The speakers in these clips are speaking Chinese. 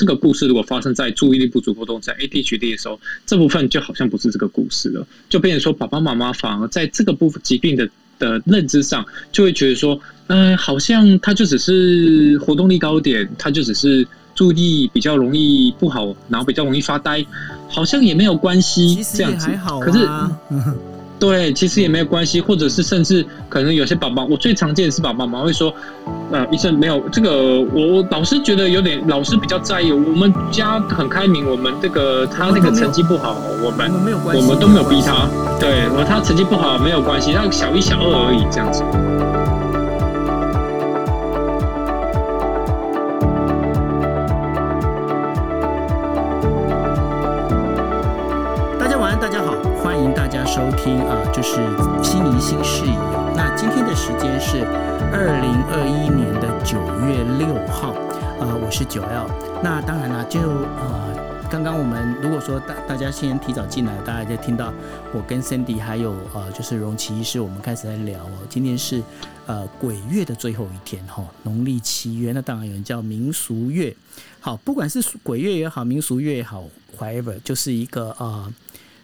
这个故事如果发生在注意力不足过动症 ADHD 的时候，这部分就好像不是这个故事了，就变成说爸爸妈妈反而在这个部分疾病的的认知上，就会觉得说，嗯、呃，好像他就只是活动力高点，他就只是注意力比较容易不好，然后比较容易发呆，好像也没有关系，这样子，还好啊、可是。对，其实也没有关系，或者是甚至可能有些爸爸，我最常见的是爸爸妈妈会说，呃，医生没有这个，我我老师觉得有点，老师比较在意，我们家很开明，我们这个他那个成绩不好，我们我们，我们都没有逼他，对，我他成绩不好没有关系，他小一小二而已这样子。收听啊，就是心怡新视野。那今天的时间是二零二一年的九月六号，呃，我是九 L。那当然了，就呃，刚刚我们如果说大大家先提早进来，大家就听到我跟 Cindy 还有呃，就是荣奇医师，我们开始在聊哦。今天是呃鬼月的最后一天哈，农历七月，那当然有人叫民俗月。好，不管是鬼月也好，民俗月也好，whatever，就是一个呃。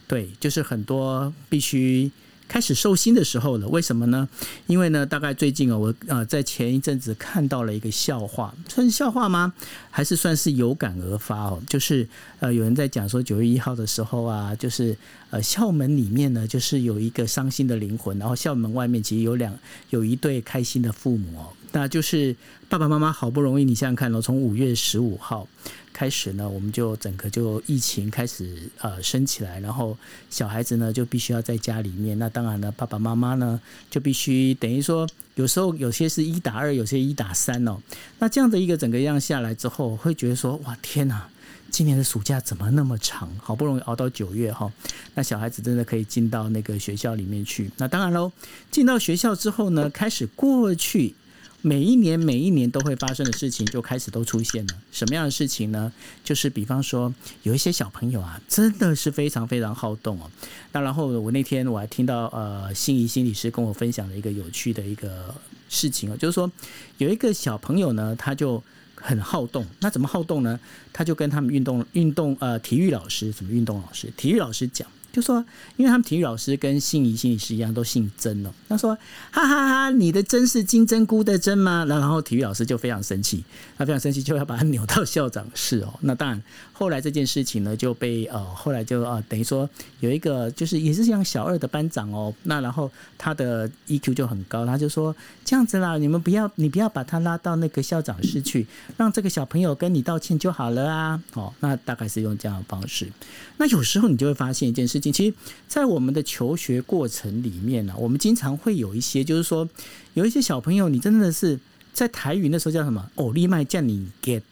对，就是很多必须开始收心的时候了。为什么呢？因为呢，大概最近啊，我呃在前一阵子看到了一个笑话，算是笑话吗？还是算是有感而发哦？就是呃，有人在讲说九月一号的时候啊，就是呃校门里面呢，就是有一个伤心的灵魂，然后校门外面其实有两有一对开心的父母哦，那就是爸爸妈妈好不容易，你想想看哦，从五月十五号。开始呢，我们就整个就疫情开始呃升起来，然后小孩子呢就必须要在家里面。那当然呢，爸爸妈妈呢就必须等于说，有时候有些是一打二，有些一打三哦。那这样的一个整个样下来之后，会觉得说哇天哪，今年的暑假怎么那么长？好不容易熬到九月哈，那小孩子真的可以进到那个学校里面去。那当然喽，进到学校之后呢，开始过去。每一年每一年都会发生的事情就开始都出现了。什么样的事情呢？就是比方说，有一些小朋友啊，真的是非常非常好动哦。那然后我那天我还听到呃，心怡心理师跟我分享了一个有趣的一个事情哦，就是说有一个小朋友呢，他就很好动。那怎么好动呢？他就跟他们运动运动呃体育老师，什么运动老师？体育老师讲。就说，因为他们体育老师跟心理心理师一样，都姓曾哦。他说：“哈哈哈，你的曾是金针菇的曾吗？”然后体育老师就非常生气，他非常生气，就要把他扭到校长室哦。那当然，后来这件事情呢，就被呃，后来就呃，等于说有一个就是也是像小二的班长哦。那然后他的 EQ 就很高，他就说：“这样子啦，你们不要，你不要把他拉到那个校长室去，让这个小朋友跟你道歉就好了啊。”哦，那大概是用这样的方式。那有时候你就会发现一件事情。其实，在我们的求学过程里面呢，我们经常会有一些，就是说，有一些小朋友，你真的是在台语那时候叫什么？哦，立麦叫你 get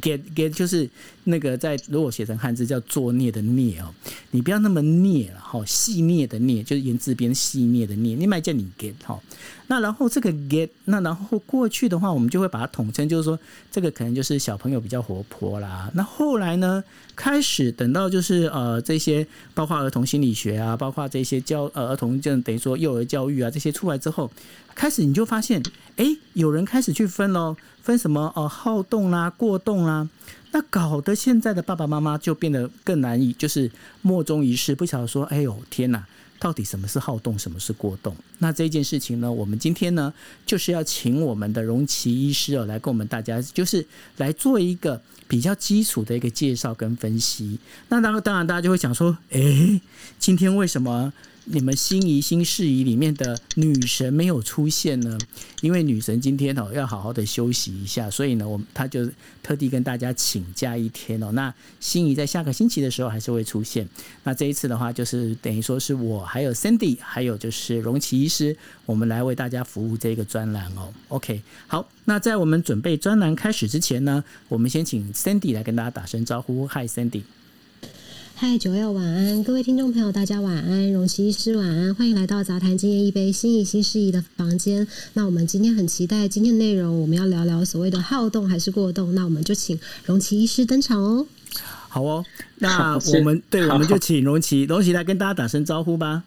，get get 就是那个在如果写成汉字叫作孽的孽哦，你不要那么孽了哈，戏孽的孽就是言字边戏孽的孽，立麦叫你 get 哈。那然后这个 get，那然后过去的话，我们就会把它统称，就是说这个可能就是小朋友比较活泼啦。那后来呢，开始等到就是呃这些，包括儿童心理学啊，包括这些教呃儿童就等于说幼儿教育啊这些出来之后，开始你就发现，哎，有人开始去分喽，分什么呃好动啦、过动啦，那搞得现在的爸爸妈妈就变得更难以，就是莫衷一是，不晓得说，哎呦天哪！到底什么是好动，什么是过动？那这件事情呢，我们今天呢，就是要请我们的荣奇医师哦，来跟我们大家，就是来做一个比较基础的一个介绍跟分析。那当，当然大家就会想说，诶，今天为什么？你们心仪新事宜里面的女神没有出现呢？因为女神今天哦要好好的休息一下，所以呢，我她就特地跟大家请假一天哦。那心仪在下个星期的时候还是会出现。那这一次的话，就是等于说是我还有 Cindy，还有就是荣奇医师，我们来为大家服务这个专栏哦。OK，好，那在我们准备专栏开始之前呢，我们先请 Cindy 来跟大家打声招呼。Hi Cindy。嗨，九六晚安，各位听众朋友，大家晚安，荣奇医师晚安，欢迎来到杂谈今夜一杯心怡新视野的房间。那我们今天很期待今天的内容，我们要聊聊所谓的好动还是过动。那我们就请荣奇医师登场哦。好哦，那我们对，我们就请荣奇，荣奇来跟大家打声招呼吧。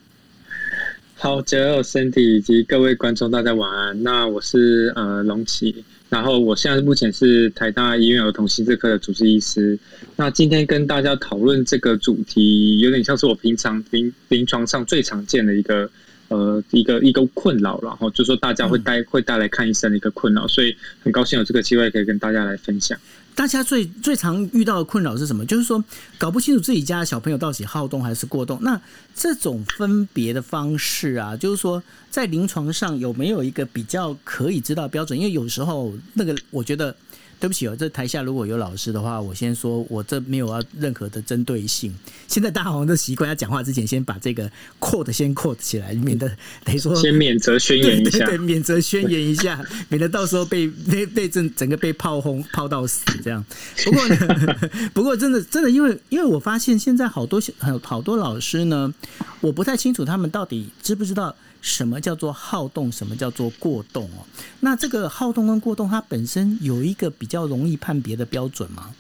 好，九六 Cindy 以及各位观众，大家晚安。那我是呃荣奇。然后我现在目前是台大医院儿童心智科的主治医师。那今天跟大家讨论这个主题，有点像是我平常临临床上最常见的一个呃一个一个困扰，然后就说大家会带会带来看医生的一个困扰，所以很高兴有这个机会可以跟大家来分享。大家最最常遇到的困扰是什么？就是说搞不清楚自己家的小朋友到底好动还是过动。那这种分别的方式啊，就是说在临床上有没有一个比较可以知道标准？因为有时候那个我觉得。对不起哦，这台下如果有老师的话，我先说，我这没有要任何的针对性。现在大家好像都习惯要讲话之前先把这个 quote 先 quote 起来，免得等于说先免责宣言一下，对，对，对，免责宣言一下，免得到时候被被被整整个被炮轰炮到死这样。不过呢，不过真的真的，因为因为我发现现在好多好好多老师呢，我不太清楚他们到底知不知道。什么叫做好动？什么叫做过动哦？那这个好动跟过动，它本身有一个比较容易判别的标准吗？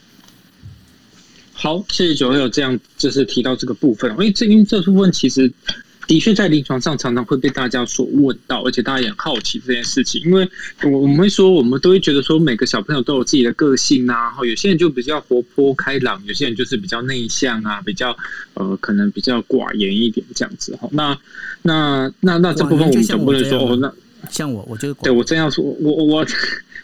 好，谢谢九六这样就是提到这个部分，因为这因为这部分其实。的确，在临床上常常会被大家所问到，而且大家也很好奇这件事情。因为我我们会说，我们都会觉得说，每个小朋友都有自己的个性啊。然后有些人就比较活泼开朗，有些人就是比较内向啊，比较呃，可能比较寡言一点这样子。哈，那那那那这部分我们总不能说哦，那像我，我就对我真要说，我我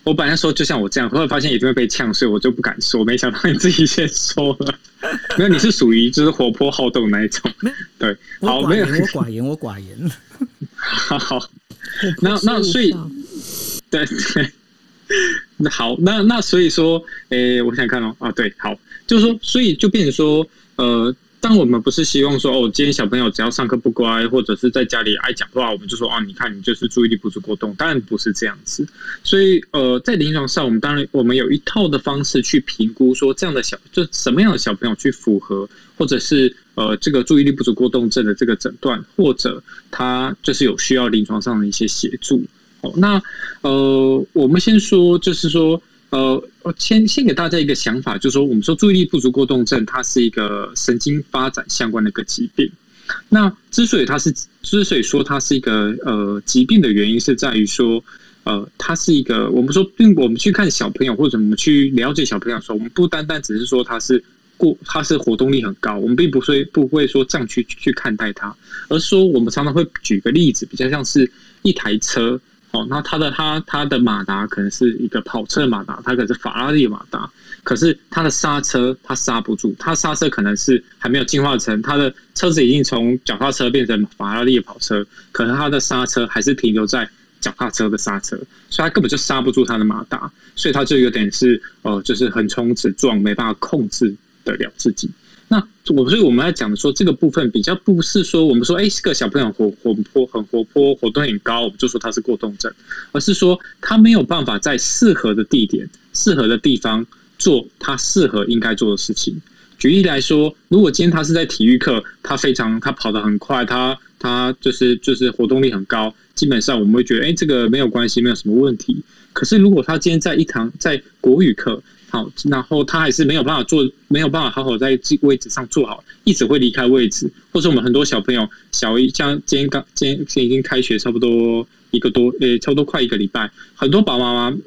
我。本来说就像我这样，后来发现一定会被呛，所以我就不敢说。没想到你自己先说了，没有，你是属于就是活泼好动那一种。对，好，没有，我寡言，我寡言。好好，那那所以，对对，那好，那那所以说，诶、欸，我想看哦，啊，对，好，就是说，所以就变成说，呃。但我们不是希望说哦，今天小朋友只要上课不乖，或者是在家里爱讲话，我们就说啊，你看你就是注意力不足过动。当然不是这样子。所以呃，在临床上，我们当然我们有一套的方式去评估说，这样的小就什么样的小朋友去符合，或者是呃这个注意力不足过动症的这个诊断，或者他就是有需要临床上的一些协助。哦，那呃，我们先说就是说。呃，我先先给大家一个想法，就是说，我们说注意力不足过动症，它是一个神经发展相关的一个疾病。那之所以它是，之所以说它是一个呃疾病的原因，是在于说，呃，它是一个我们说，并我们去看小朋友或者我们去了解小朋友的时候，我们不单单只是说他是过，他是活动力很高，我们并不会不会说这样去去看待他，而说我们常常会举个例子，比较像是一台车。哦，那它的它它的马达可能是一个跑车马达，它可是法拉利马达，可是它的刹车它刹不住，它刹车可能是还没有进化成它的车子已经从脚踏车变成法拉利跑车，可能它的刹车还是停留在脚踏车的刹车，所以它根本就刹不住它的马达，所以它就有点是呃，就是横冲直撞，没办法控制得了自己。那我所以我们要讲的说，这个部分比较不是说我们说，哎，这个小朋友活活泼很活泼，活动很高，我们就说他是过动症，而是说他没有办法在适合的地点、适合的地方做他适合应该做的事情。举例来说，如果今天他是在体育课，他非常他跑得很快，他他就是就是活动力很高，基本上我们会觉得，哎，这个没有关系，没有什么问题。可是如果他今天在一堂在国语课，好，然后他还是没有办法坐，没有办法好好在位置上坐好，一直会离开位置。或者我们很多小朋友，小一像今天刚今天已经开学差不多一个多，诶，差不多快一个礼拜，很多爸爸妈妈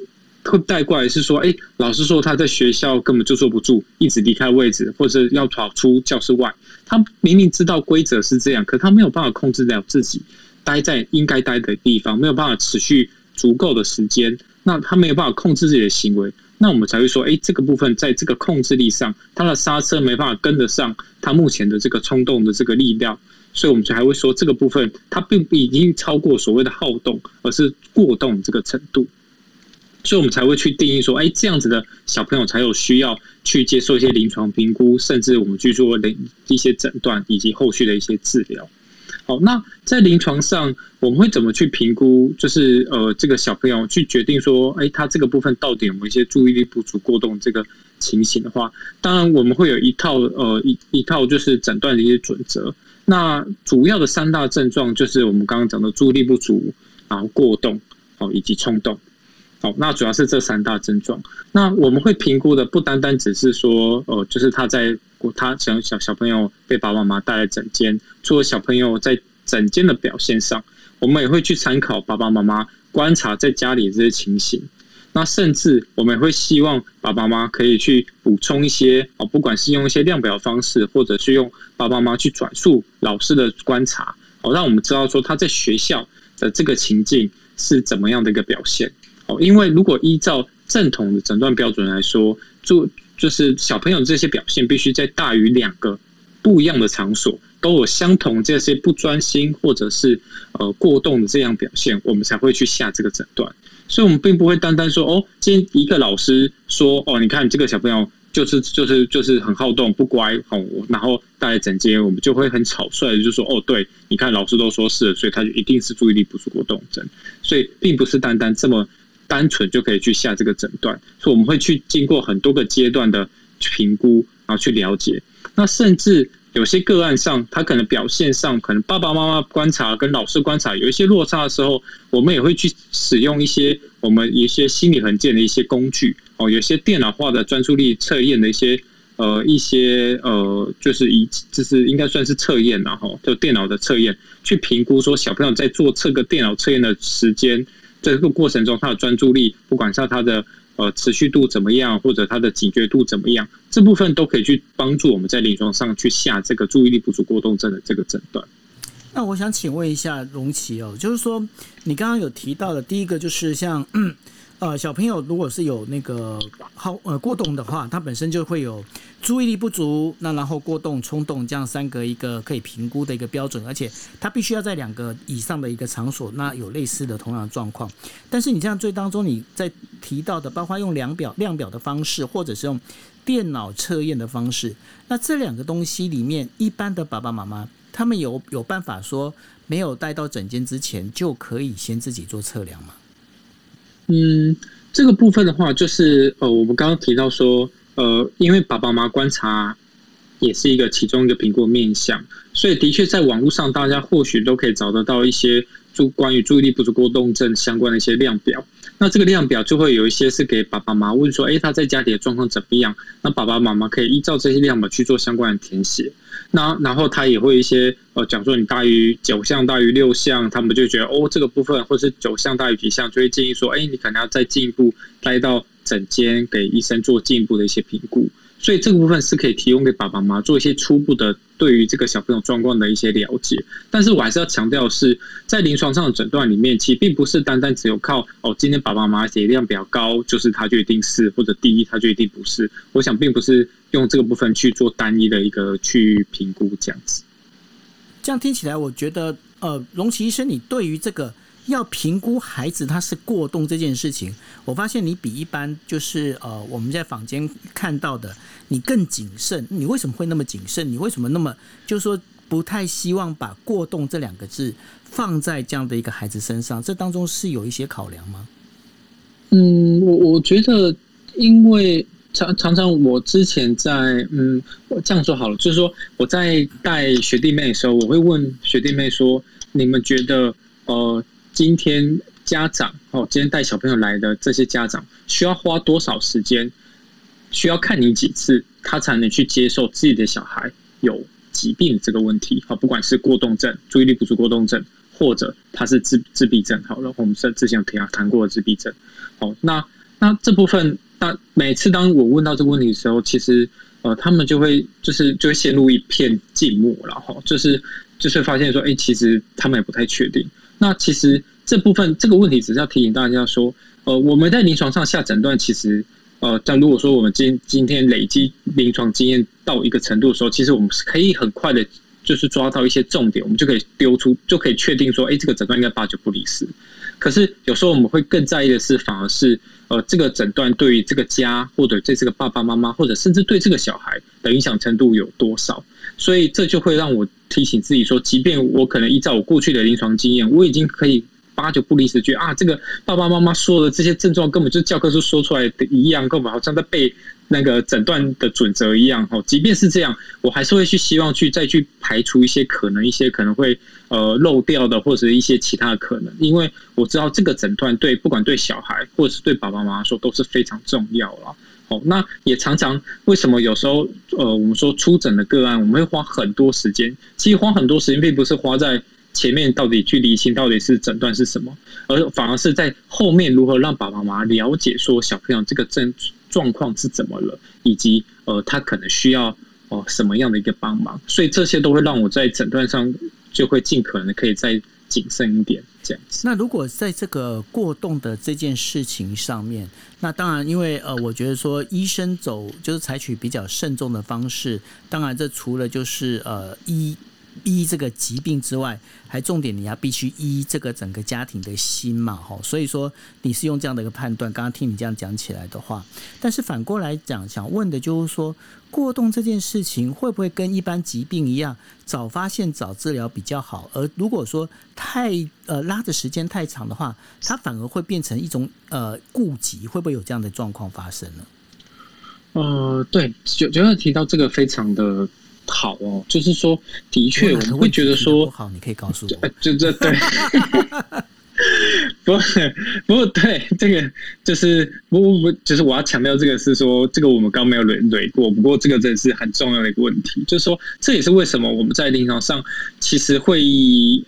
会带过来是说，诶，老师说他在学校根本就坐不住，一直离开位置，或者要跑出教室外。他明明知道规则是这样，可他没有办法控制了自己待在应该待的地方，没有办法持续足够的时间，那他没有办法控制自己的行为。那我们才会说，哎，这个部分在这个控制力上，它的刹车没办法跟得上它目前的这个冲动的这个力量，所以我们才还会说这个部分它并不已经超过所谓的好动，而是过动这个程度，所以我们才会去定义说，哎，这样子的小朋友才有需要去接受一些临床评估，甚至我们去做的一些诊断以及后续的一些治疗。好，那在临床上我们会怎么去评估？就是呃，这个小朋友去决定说，哎，他这个部分到底有没有一些注意力不足过动这个情形的话，当然我们会有一套呃一一套就是诊断的一些准则。那主要的三大症状就是我们刚刚讲的注意力不足，然后过动，哦，以及冲动。好，那主要是这三大症状。那我们会评估的不单单只是说，呃，就是他在他小小小朋友被爸爸妈妈带来诊间，除了小朋友在诊间的表现上，我们也会去参考爸爸妈妈观察在家里这些情形。那甚至我们也会希望爸爸妈妈可以去补充一些哦，不管是用一些量表方式，或者是用爸爸妈妈去转述老师的观察，哦，让我们知道说他在学校的这个情境是怎么样的一个表现。哦，因为如果依照正统的诊断标准来说，就就是小朋友这些表现必须在大于两个不一样的场所都有相同这些不专心或者是呃过动的这样表现，我们才会去下这个诊断。所以，我们并不会单单说哦，今天一个老师说哦，你看这个小朋友就是就是就是很好动不乖哦，然后带来诊间，我们就会很草率的就说哦，对，你看老师都说是，所以他就一定是注意力不足过动症。所以，并不是单单这么。单纯就可以去下这个诊断，所以我们会去经过很多个阶段的评估，然后去了解。那甚至有些个案上，他可能表现上，可能爸爸妈妈观察跟老师观察有一些落差的时候，我们也会去使用一些我们一些心理衡鉴的一些工具哦，有些电脑化的专注力测验的一些呃一些呃，就是一就是应该算是测验然后就电脑的测验去评估说小朋友在做这个电脑测验的时间。这个过程中，他的专注力，不管是他的呃持续度怎么样，或者他的警觉度怎么样，这部分都可以去帮助我们在临床上去下这个注意力不足过动症的这个诊断。那我想请问一下荣奇哦，就是说你刚刚有提到的，第一个就是像。呃，小朋友如果是有那个好呃过动的话，他本身就会有注意力不足，那然后过动、冲动这样三个一个可以评估的一个标准，而且他必须要在两个以上的一个场所，那有类似的同样的状况。但是你这样最当中你在提到的，包括用量表量表的方式，或者是用电脑测验的方式，那这两个东西里面，一般的爸爸妈妈他们有有办法说没有带到诊间之前就可以先自己做测量吗？嗯，这个部分的话，就是呃，我们刚刚提到说，呃，因为爸爸妈妈观察也是一个其中一个评估面向，所以的确在网络上，大家或许都可以找得到一些注关于注意力不足过动症相关的一些量表。那这个量表就会有一些是给爸爸妈妈问说，哎，他在家里的状况怎么样？那爸爸妈妈可以依照这些量表去做相关的填写。那然后他也会一些呃讲说，你大于九项大于六项，他们就觉得哦，这个部分或是九项大于几项，就会建议说，哎，你可能要再进一步带到诊间给医生做进一步的一些评估。所以这个部分是可以提供给爸爸妈妈做一些初步的对于这个小朋友状况的一些了解。但是我还是要强调是，在临床上的诊断里面，其实并不是单单只有靠哦，今天爸爸妈妈血量比较高，就是他就一定是，或者第一他就一定不是。我想并不是用这个部分去做单一的一个去评估这样子。这样听起来，我觉得呃，龙奇医生，你对于这个。要评估孩子他是过动这件事情，我发现你比一般就是呃我们在坊间看到的你更谨慎。你为什么会那么谨慎？你为什么那么就是说不太希望把过动这两个字放在这样的一个孩子身上？这当中是有一些考量吗？嗯，我我觉得，因为常常常我之前在嗯，我这样说好了，就是说我在带学弟妹的时候，我会问学弟妹说：你们觉得呃？今天家长哦，今天带小朋友来的这些家长需要花多少时间？需要看你几次，他才能去接受自己的小孩有疾病这个问题？好，不管是过动症、注意力不足过动症，或者他是自自闭症，好了，我们是之前有谈谈过的自闭症。好，那那这部分，那每次当我问到这个问题的时候，其实呃，他们就会就是就会陷入一片静默，然后就是就是发现说，哎，其实他们也不太确定。那其实这部分这个问题，只是要提醒大家说，呃，我们在临床上下诊断，其实，呃，但如果说我们今今天累积临床经验到一个程度的时候，其实我们是可以很快的，就是抓到一些重点，我们就可以丢出，就可以确定说，哎，这个诊断应该八九不离十。可是有时候我们会更在意的是，反而是，呃，这个诊断对于这个家，或者对这个爸爸妈妈，或者甚至对这个小孩的影响程度有多少？所以这就会让我提醒自己说，即便我可能依照我过去的临床经验，我已经可以八九不离十，觉得啊，这个爸爸妈妈说的这些症状根本就教科书说出来的一样，根本好像在背那个诊断的准则一样。哦，即便是这样，我还是会去希望去再去排除一些可能一些可能会呃漏掉的，或者一些其他的可能，因为我知道这个诊断对不管对小孩或者是对爸爸妈妈说都是非常重要了。哦，那也常常为什么有时候呃，我们说出诊的个案，我们会花很多时间。其实花很多时间，并不是花在前面到底去理性到底是诊断是什么，而反而是在后面如何让爸爸妈妈了解说小朋友这个症状况是怎么了，以及呃他可能需要哦、什么样的一个帮忙，所以这些都会让我在诊断上就会尽可能可以再谨慎一点。这样子。那如果在这个过动的这件事情上面，那当然因为呃，我觉得说医生走就是采取比较慎重的方式，当然这除了就是呃医。医这个疾病之外，还重点你要必须医这个整个家庭的心嘛，哈，所以说你是用这样的一个判断。刚刚听你这样讲起来的话，但是反过来讲，想问的就是说，过动这件事情会不会跟一般疾病一样，早发现早治疗比较好？而如果说太呃拉的时间太长的话，它反而会变成一种呃痼疾，会不会有这样的状况发生呢？呃，对，就就要提到这个非常的。好哦，就是说，的确，我们会觉得说，不好，你可以告诉我，就这对。不过，不过，对这个就是不不不，就是我要强调这个是说，这个我们刚没有捋捋过。不过，这个真的是很重要的一个问题，就是说，这也是为什么我们在临床上其实会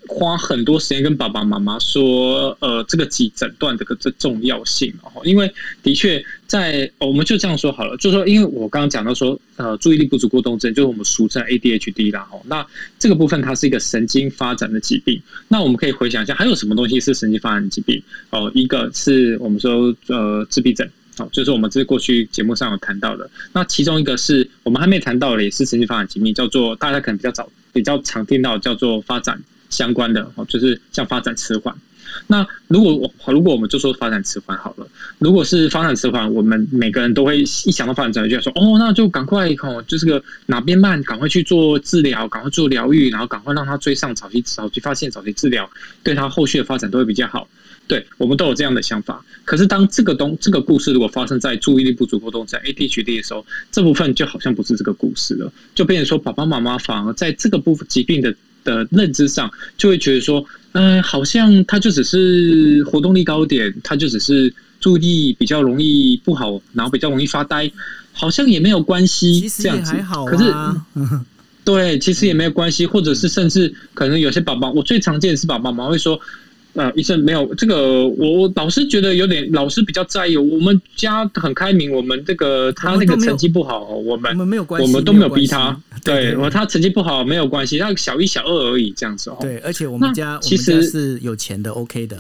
花很多时间跟爸爸妈妈说，呃，这个几诊断的个这重要性哦，因为的确。在我们就这样说好了，就是说，因为我刚刚讲到说，呃，注意力不足过动症就是我们俗称 ADHD 啦，吼，那这个部分它是一个神经发展的疾病。那我们可以回想一下，还有什么东西是神经发展疾病？哦，一个是我们说呃自闭症，哦，就是我们这过去节目上有谈到的。那其中一个是我们还没谈到的，也是神经发展疾病，叫做大家可能比较早、比较常听到，叫做发展相关的，哦，就是像发展迟缓。那如果我如果我们就说发展迟缓好了，如果是发展迟缓，我们每个人都会一想到发展迟缓就要说哦，那就赶快哦，就是个哪边慢，赶快去做治疗，赶快做疗愈，然后赶快让他追上，早期早期发现，早期治疗，对他后续的发展都会比较好。对，我们都有这样的想法。可是当这个东这个故事如果发生在注意力不足过动症 ADHD 的时候，这部分就好像不是这个故事了，就变成说爸爸妈妈反而在这个部分疾病的的认知上，就会觉得说。嗯、呃，好像他就只是活动力高点，他就只是注意力比较容易不好，然后比较容易发呆，好像也没有关系，这样子。还好啊、可是，对，其实也没有关系，或者是甚至可能有些宝宝，我最常见的是宝宝妈妈会说。呃，医生没有这个，我我老师觉得有点，老师比较在意。我们家很开明，我们这个他那个成绩不好，我们我们没有关系，我们都没有逼他。对，我他成绩不好没有关系，他小一、小二而已，这样子哦。对，而且我们家其实是有钱的，OK 的。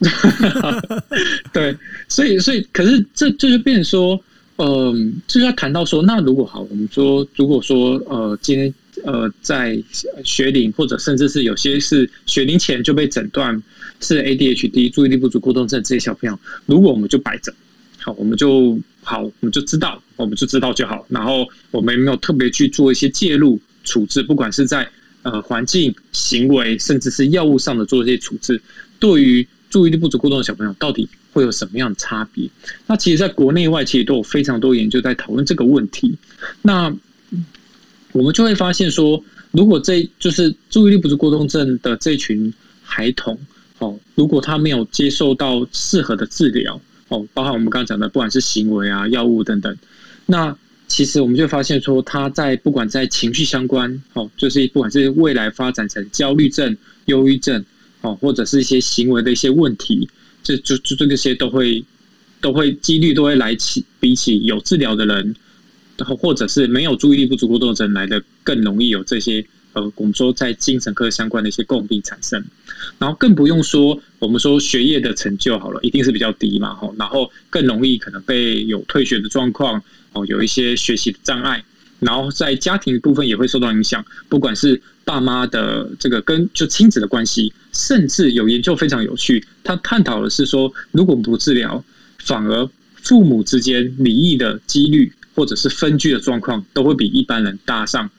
对，所以所以，可是这这就变成说，嗯、呃，就是要谈到说，那如果好，我们说，如果说呃，今天。呃，在学龄或者甚至是有些是学龄前就被诊断是 ADHD 注意力不足过动症这些小朋友，如果我们就摆着，好，我们就好，我们就知道，我们就知道就好。然后我们没有特别去做一些介入处置，不管是在呃环境、行为，甚至是药物上的做一些处置，对于注意力不足过动的小朋友，到底会有什么样的差别？那其实，在国内外其实都有非常多研究在讨论这个问题。那我们就会发现说，如果这就是注意力不足过动症的这群孩童，哦，如果他没有接受到适合的治疗，哦，包含我们刚刚讲的，不管是行为啊、药物等等，那其实我们就发现说，他在不管在情绪相关，哦，就是不管是未来发展成焦虑症、忧郁症，哦，或者是一些行为的一些问题，这就就这些都会都会几率都会来起，比起有治疗的人。或者是没有注意力不足过动症来的更容易有这些呃，我们说在精神科相关的一些共病产生，然后更不用说我们说学业的成就好了，一定是比较低嘛，吼，然后更容易可能被有退学的状况，哦，有一些学习的障碍，然后在家庭部分也会受到影响，不管是爸妈的这个跟就亲子的关系，甚至有研究非常有趣，他探讨的是说，如果不治疗，反而父母之间离异的几率。或者是分居的状况，都会比一般人大上，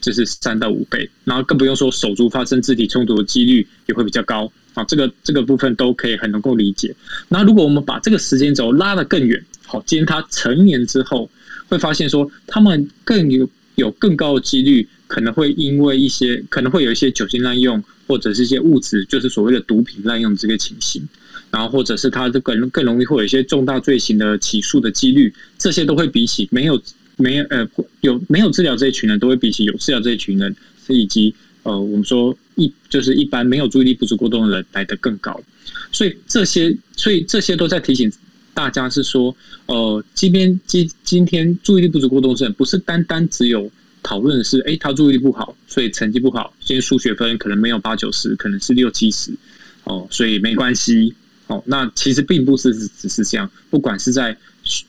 就是三到五倍。然后更不用说手足发生肢体冲突的几率也会比较高啊。这个这个部分都可以很能够理解。那如果我们把这个时间轴拉得更远，好，今天他成年之后，会发现说他们更有有更高的几率，可能会因为一些可能会有一些酒精滥用，或者是一些物质，就是所谓的毒品滥用这个情形。然后，或者是他更更容易会有一些重大罪行的起诉的几率，这些都会比起没有没有呃有没有治疗这一群人，都会比起有治疗这一群人，以及呃我们说一就是一般没有注意力不足过动的人来得更高。所以这些，所以这些都在提醒大家是说，呃，今天今今天注意力不足过动症不是单单只有讨论是，哎，他注意力不好，所以成绩不好，今天数学分可能没有八九十，可能是六七十，哦，所以没关系。哦，那其实并不是只是这样，不管是在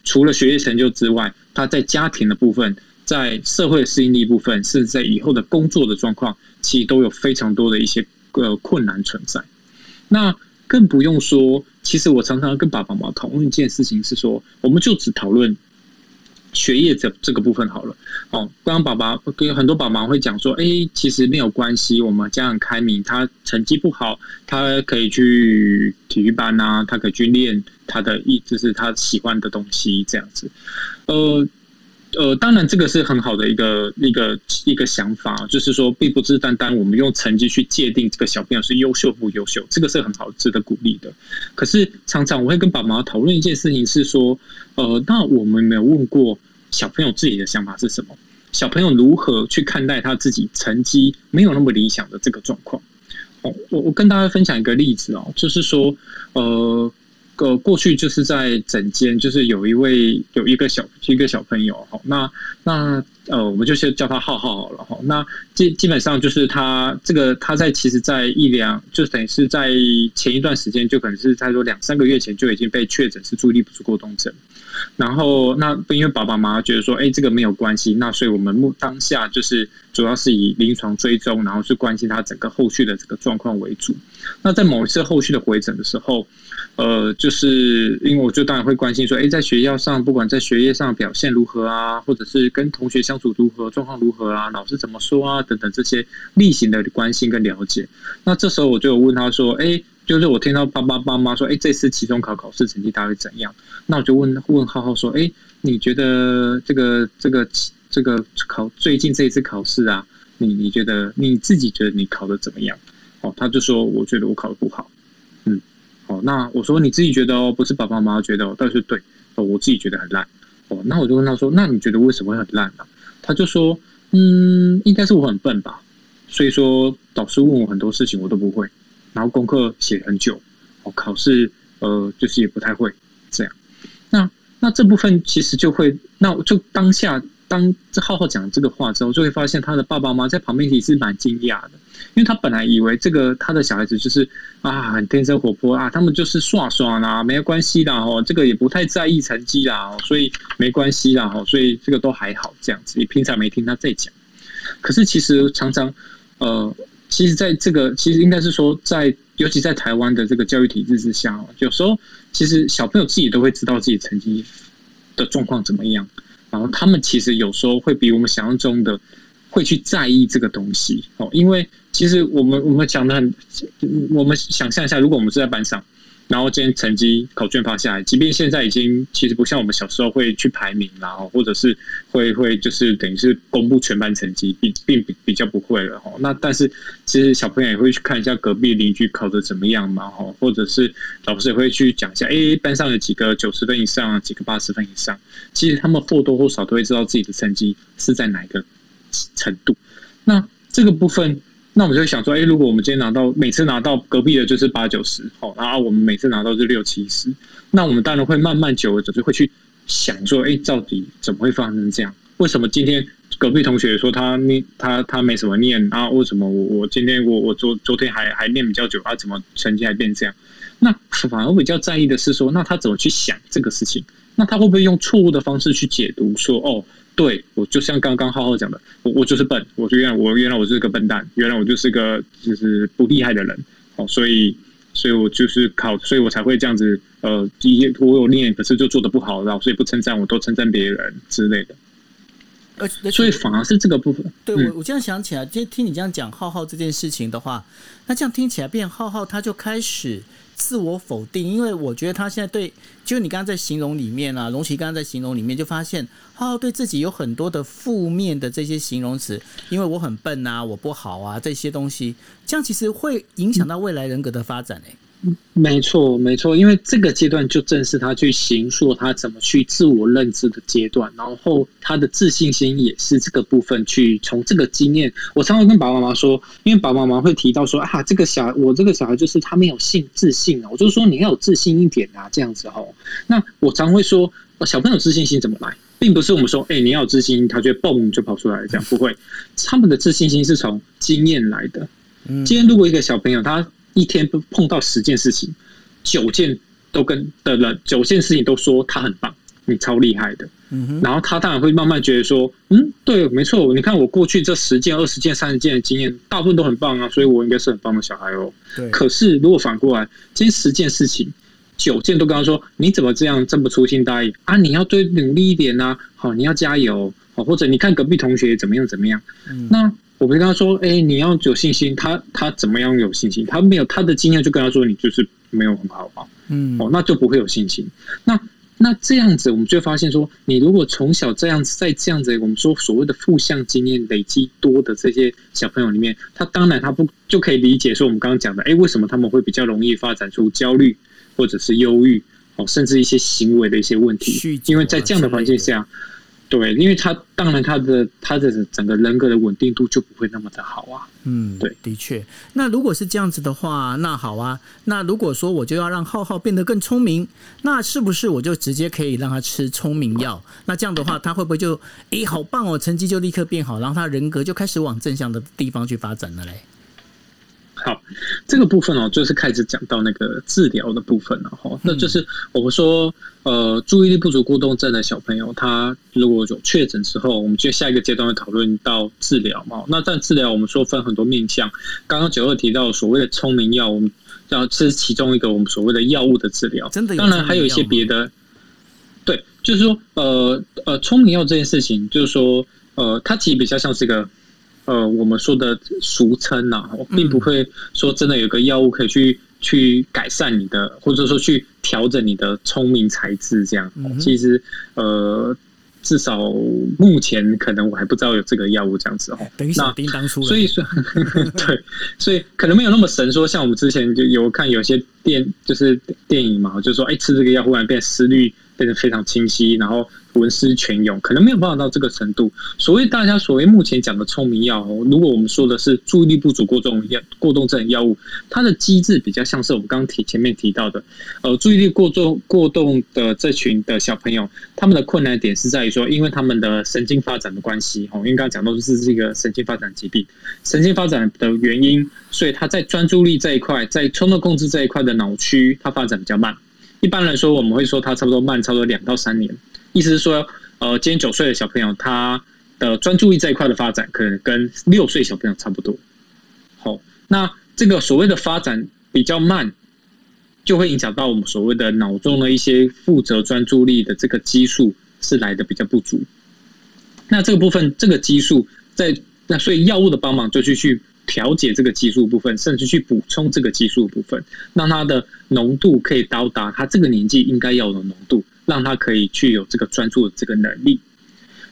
除了学业成就之外，他在家庭的部分，在社会适应力部分，甚至在以后的工作的状况，其实都有非常多的一些呃困难存在。那更不用说，其实我常常跟爸爸妈妈讨论一件事情，是说，我们就只讨论。学业这这个部分好了，哦，刚刚爸爸跟很多爸爸会讲说，哎，其实没有关系，我们家很开明，他成绩不好，他可以去体育班啊，他可以去练他的意就是他喜欢的东西这样子，呃。呃，当然，这个是很好的一个一个一个想法，就是说，并不是单单我们用成绩去界定这个小朋友是优秀不优秀，这个是很好值得鼓励的。可是，常常我会跟爸妈讨论一件事情，是说，呃，那我们没有问过小朋友自己的想法是什么？小朋友如何去看待他自己成绩没有那么理想的这个状况？哦，我我跟大家分享一个例子哦，就是说，呃。呃，过去就是在诊间，就是有一位有一个小一个小朋友哈，那那呃，我们就先叫他浩浩好了哈。那基基本上就是他这个他在其实，在一两就等于是在前一段时间，就可能是他说两三个月前就已经被确诊是注意力不足过动症。然后那因为爸爸妈妈觉得说，哎，这个没有关系，那所以我们目当下就是主要是以临床追踪，然后是关心他整个后续的这个状况为主。那在某一次后续的回诊的时候。呃，就是因为我就当然会关心说，哎，在学校上，不管在学业上表现如何啊，或者是跟同学相处如何，状况如何啊，老师怎么说啊，等等这些例行的关心跟了解。那这时候我就有问他说，哎，就是我听到爸爸妈妈说，哎，这次期中考考试成绩大概怎样？那我就问问浩浩说，哎，你觉得这个这个这个考最近这一次考试啊，你你觉得你自己觉得你考得怎么样？哦，他就说，我觉得我考得不好。哦，那我说你自己觉得哦，不是爸爸妈妈觉得哦，但是对哦，我自己觉得很烂哦。那我就问他说，那你觉得为什么会很烂呢？他就说，嗯，应该是我很笨吧。所以说，导师问我很多事情我都不会，然后功课写很久，哦，考试呃就是也不太会这样。那那这部分其实就会，那我就当下当这浩浩讲这个话之后，就会发现他的爸爸妈妈在旁边其实蛮惊讶的。因为他本来以为这个他的小孩子就是啊很天真活泼啊，他们就是耍耍啦，没有关系啦哦，这个也不太在意成绩啦，所以没关系啦哦，所以这个都还好这样子。你平常没听他在讲，可是其实常常呃，其实在这个其实应该是说在，尤其在台湾的这个教育体制之下，有时候其实小朋友自己都会知道自己成绩的状况怎么样，然后他们其实有时候会比我们想象中的。会去在意这个东西哦，因为其实我们我们讲的很，我们想象一下，如果我们是在班上，然后今天成绩考卷发下来，即便现在已经其实不像我们小时候会去排名，然后或者是会会就是等于是公布全班成绩，并并比比较不会了哦。那但是其实小朋友也会去看一下隔壁邻居考得怎么样嘛哈，或者是老师也会去讲一下，哎，班上有几个九十分以上，几个八十分以上，其实他们或多或少都会知道自己的成绩是在哪一个。程度，那这个部分，那我们就会想说，哎，如果我们今天拿到每次拿到隔壁的就是八九十，好，然后我们每次拿到是六七十，那我们当然会慢慢久了，就会去想说，哎，到底怎么会发生这样？为什么今天隔壁同学说他念他他没什么念啊？为什么我我今天我我昨昨天还还念比较久啊？怎么成绩还变这样？那反而比较在意的是说，那他怎么去想这个事情？那他会不会用错误的方式去解读说，哦？对，我就像刚刚浩浩讲的，我我就是笨，我就原来我原来我就是个笨蛋，原来我就是个就是不厉害的人，哦，所以所以我就是考，所以我才会这样子，呃，第一我有练，可是就做的不好，然后所以不称赞我，都称赞别人之类的。而所以反而是这个部分。对我我这样想起来，今天听你这样讲浩浩这件事情的话，那这样听起来变浩浩他就开始。自我否定，因为我觉得他现在对，就你刚刚在形容里面啊，龙奇刚刚在形容里面就发现，哦对自己有很多的负面的这些形容词，因为我很笨啊，我不好啊，这些东西，这样其实会影响到未来人格的发展诶、没错，没错，因为这个阶段就正是他去形塑他怎么去自我认知的阶段，然后他的自信心也是这个部分去从这个经验。我常常跟爸爸妈妈说，因为爸爸妈妈会提到说啊，这个小孩，我这个小孩就是他没有信自信啊，我就说你要有自信一点啊，这样子哦。那我常会说，小朋友自信心怎么来，并不是我们说，哎，你要有自信，他就蹦就跑出来这样，不会，他们的自信心是从经验来的。今天如果一个小朋友他。一天不碰到十件事情，九件都跟的人，九件事情都说他很棒，你超厉害的。然后他当然会慢慢觉得说，嗯，对，没错。你看我过去这十件、二十件、三十件的经验，大部分都很棒啊，所以我应该是很棒的小孩哦。对。可是如果反过来，今天十件事情，九件都跟他说，你怎么这样这么粗心大意啊？你要多努力一点啊，好，你要加油，好，或者你看隔壁同学怎么样怎么样，嗯、那。我跟他说：“哎、欸，你要有信心。他他怎么样有信心？他没有他的经验，就跟他说你就是没有很好嘛。嗯，哦，那就不会有信心。那那这样子，我们就会发现说，你如果从小这样子，在这样子，我们说所谓的负向经验累积多的这些小朋友里面，他当然他不就可以理解说，我们刚刚讲的，哎、欸，为什么他们会比较容易发展出焦虑或者是忧郁哦，甚至一些行为的一些问题？因为在这样的环境下。”对，因为他当然他的他的整个人格的稳定度就不会那么的好啊。嗯，对，的确。那如果是这样子的话，那好啊。那如果说我就要让浩浩变得更聪明，那是不是我就直接可以让他吃聪明药？那这样的话，他会不会就诶好棒哦，成绩就立刻变好，然后他人格就开始往正向的地方去发展了嘞？好，这个部分哦，就是开始讲到那个治疗的部分了哈。那就是我们说，呃，注意力不足过动症的小朋友，他如果有确诊之后，我们就下一个阶段会讨论到治疗嘛。那在治疗，我们说分很多面向。刚刚九二提到所谓的聪明药，我们这是其中一个我们所谓的药物的治疗。真的，当然还有一些别的。对，就是说，呃呃，聪明药这件事情，就是说，呃，它其实比较像是一个。呃，我们说的俗称呐、啊，并不会说真的有个药物可以去去改善你的，或者说去调整你的聪明才智这样。其实，呃，至少目前可能我还不知道有这个药物这样子哦。等于小叮当出来，所以说，对，所以可能没有那么神，说像我们之前就有看有些电就是电影嘛，就是说，哎，吃这个药忽然变思虑变得非常清晰，然后。文思泉涌，可能没有办法到这个程度。所谓大家所谓目前讲的聪明药，如果我们说的是注意力不足过动药、过动症药物，它的机制比较像是我们刚刚提前面提到的，呃，注意力过重过动的这群的小朋友，他们的困难点是在于说，因为他们的神经发展的关系，哦，因为刚刚讲到的是这个神经发展疾病，神经发展的原因，所以他在专注力这一块，在冲动控制这一块的脑区，它发展比较慢。一般来说，我们会说它差不多慢，差不多两到三年。意思是说，呃，今天九岁的小朋友，他的专注力这一块的发展，可能跟六岁小朋友差不多。好，那这个所谓的发展比较慢，就会影响到我们所谓的脑中的一些负责专注力的这个激素是来的比较不足。那这个部分，这个激素在那，所以药物的帮忙就去去调节这个激素部分，甚至去补充这个激素部分，让它的浓度可以到达它这个年纪应该要的浓度。让他可以去有这个专注的这个能力，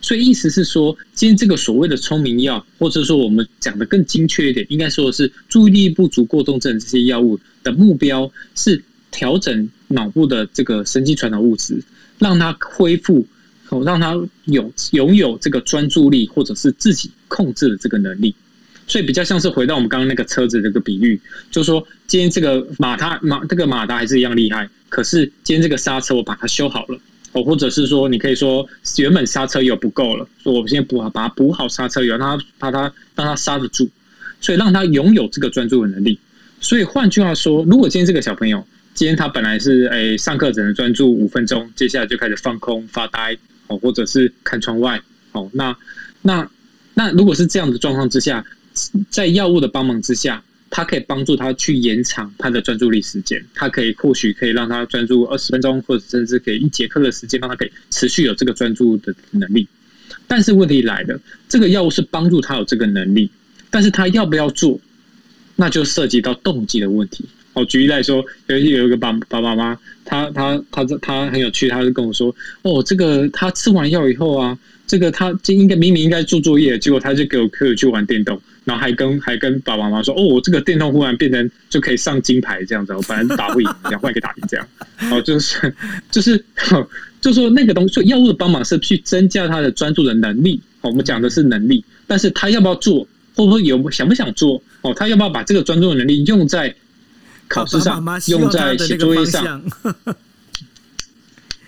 所以意思是说，今天这个所谓的聪明药，或者说我们讲的更精确一点，应该说的是注意力不足过动症这些药物的目标是调整脑部的这个神经传导物质，让它恢复，哦，让它有拥有这个专注力或者是自己控制的这个能力。所以比较像是回到我们刚刚那个车子这个比喻，就是说今天这个马达马这个马达还是一样厉害，可是今天这个刹车我把它修好了，哦，或者是说你可以说原本刹车油不够了，说我们现在补好把它补好刹车油，让它把它让它刹得住，所以让他拥有这个专注的能力。所以换句话说，如果今天这个小朋友今天他本来是诶上课只能专注五分钟，接下来就开始放空发呆哦，或者是看窗外哦，那那那如果是这样的状况之下。在药物的帮忙之下，它可以帮助他去延长他的专注力时间。它可以或许可以让他专注二十分钟，或者甚至可以一节课的时间，让他可以持续有这个专注的能力。但是问题来了，这个药物是帮助他有这个能力，但是他要不要做，那就涉及到动机的问题。哦，举例来说，有有一个爸爸妈妈，他他他他很有趣，他就跟我说：“哦，这个他吃完药以后啊。”这个他就应该明明应该做作业，结果他就给我可以去玩电动，然后还跟还跟爸爸妈妈说，哦，我这个电动忽然变成就可以上金牌这样子，我本来打不赢，然后换一个打赢这样，哦，就是就是 就说那个东西，药物的帮忙是去增加他的专注的能力，我们讲的是能力，但是他要不要做，会不会有想不想做，哦，他要不要把这个专注的能力用在考试上，用在写作业上？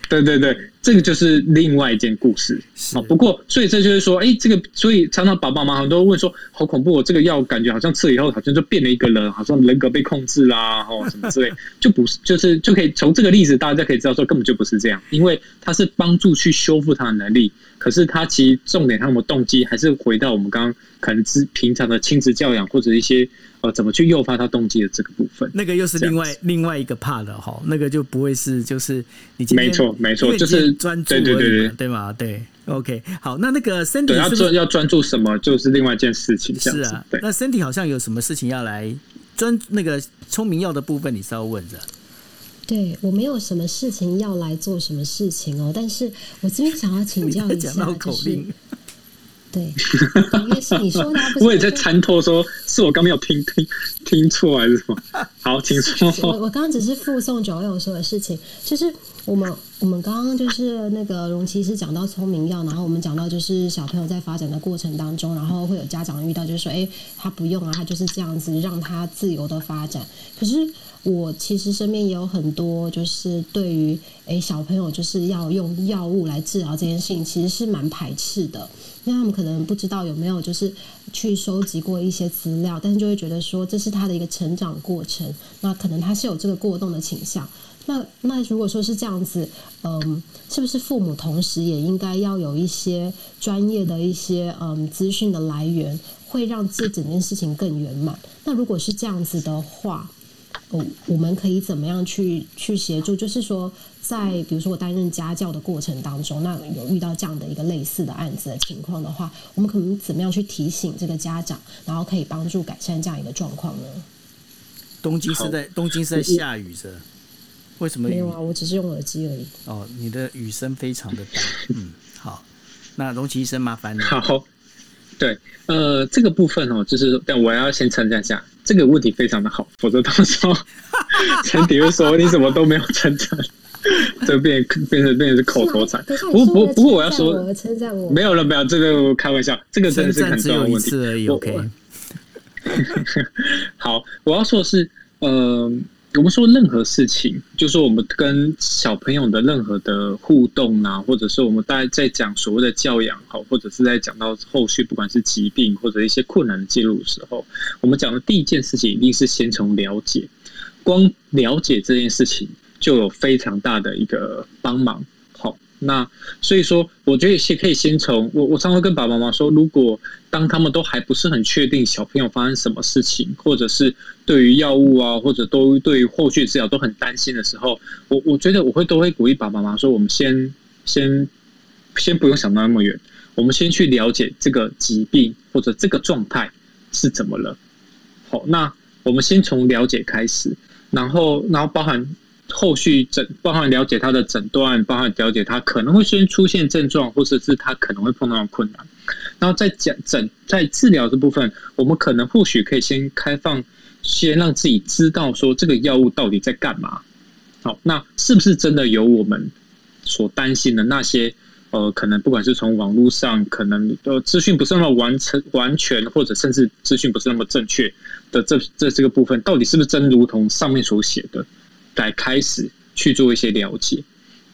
对对对，这个就是另外一件故事。啊，不过所以这就是说，哎，这个所以常常爸爸妈妈很多问说，好恐怖，哦这个药感觉好像吃了以后，好像就变了一个人，好像人格被控制啦，哦什么之类，就不是，就是就可以从这个例子，大家可以知道说，根本就不是这样，因为它是帮助去修复他的能力，可是他其实重点，他们动机还是回到我们刚刚可能是平常的亲子教养或者一些呃。怎么去诱发他动机的这个部分？那个又是另外另外一个 part 哈，那个就不会是就是你没错没错，就是专注对对对对对嘛对。OK，好，那那个身体要专要专注什么，就是另外一件事情。是啊，对。那身体好像有什么事情要来专那个聪明药的部分，你是要问的？对我没有什么事情要来做什么事情哦，但是我这边想要请教一下，就是。对，因为是你说的，我也在参透，说是我刚没有听听听错还是什么？好，请说。我我刚刚只是附送九友说的事情，就是我们我们刚刚就是那个荣其是讲到聪明药，然后我们讲到就是小朋友在发展的过程当中，然后会有家长遇到，就是说，哎，他不用啊，他就是这样子让他自由的发展。可是我其实身边也有很多，就是对于哎小朋友就是要用药物来治疗这件事情，其实是蛮排斥的。因为他们可能不知道有没有就是去收集过一些资料，但是就会觉得说这是他的一个成长过程，那可能他是有这个过动的倾向。那那如果说是这样子，嗯，是不是父母同时也应该要有一些专业的一些嗯资讯的来源，会让这整件事情更圆满？那如果是这样子的话，我我们可以怎么样去去协助？就是说。在比如说我担任家教的过程当中，那有遇到这样的一个类似的案子的情况的话，我们可能怎么样去提醒这个家长，然后可以帮助改善这样一个状况呢？东京是在东京是在下雨着，为什么？没有啊，我只是用耳机而已。哦，你的雨声非常的大。嗯，好，那龙崎医生麻烦你。好，对，呃，这个部分哦，就是但我要先称赞一下，这个问题非常的好，否则到时候 陈迪会说你怎么都没有称赞。就变变成变成是口头禅，不过不不过我要说，没有了没有，这个开玩笑，这个真的是很重要的问题。而已 OK，好，我要说的是，呃，我们说任何事情，就是说我们跟小朋友的任何的互动啊，或者是我们大家在讲所谓的教养，好，或者是在讲到后续，不管是疾病或者一些困难的介入的时候，我们讲的第一件事情一定是先从了解，光了解这件事情。就有非常大的一个帮忙，那所以说，我觉得先可以先从我，我常常跟爸爸妈妈说，如果当他们都还不是很确定小朋友发生什么事情，或者是对于药物啊，或者都对于后续治疗都很担心的时候，我我觉得我会都会鼓励爸爸妈妈说，我们先先先不用想到那么远，我们先去了解这个疾病或者这个状态是怎么了。好，那我们先从了解开始，然后然后包含。后续诊，包含了解他的诊断，包含了解他可能会先出现症状，或者是他可能会碰到的困难。然后在讲诊，在治疗这部分，我们可能或许可以先开放，先让自己知道说这个药物到底在干嘛。好，那是不是真的有我们所担心的那些？呃，可能不管是从网络上，可能呃资讯不是那么完成完全，或者甚至资讯不是那么正确的这这这个部分，到底是不是真如同上面所写的？来开始去做一些了解，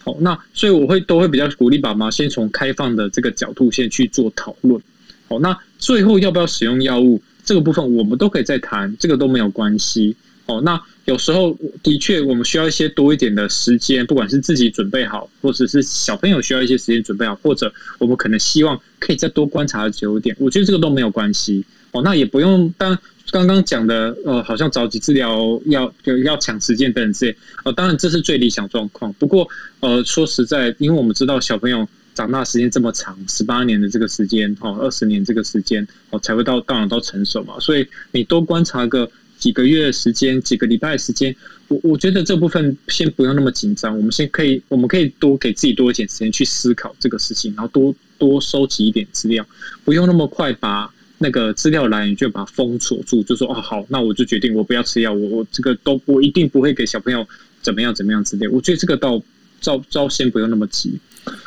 好，那所以我会都会比较鼓励爸妈先从开放的这个角度先去做讨论，好，那最后要不要使用药物这个部分，我们都可以再谈，这个都没有关系，哦，那有时候的确我们需要一些多一点的时间，不管是自己准备好，或者是小朋友需要一些时间准备好，或者我们可能希望可以再多观察久一点，我觉得这个都没有关系，哦，那也不用当。刚刚讲的，呃，好像着急治疗要就要抢时间等等这些，呃，当然这是最理想状况。不过，呃，说实在，因为我们知道小朋友长大时间这么长，十八年的这个时间，哦，二十年这个时间，哦，才会到到长到成熟嘛。所以你多观察个几个月的时间，几个礼拜的时间，我我觉得这部分先不用那么紧张。我们先可以，我们可以多给自己多一点时间去思考这个事情，然后多多收集一点资料，不用那么快把那个资料来源就把它封锁住，就说哦好，那我就决定我不要吃药，我我这个都我一定不会给小朋友怎么样怎么样之类。我觉得这个倒招招先不用那么急。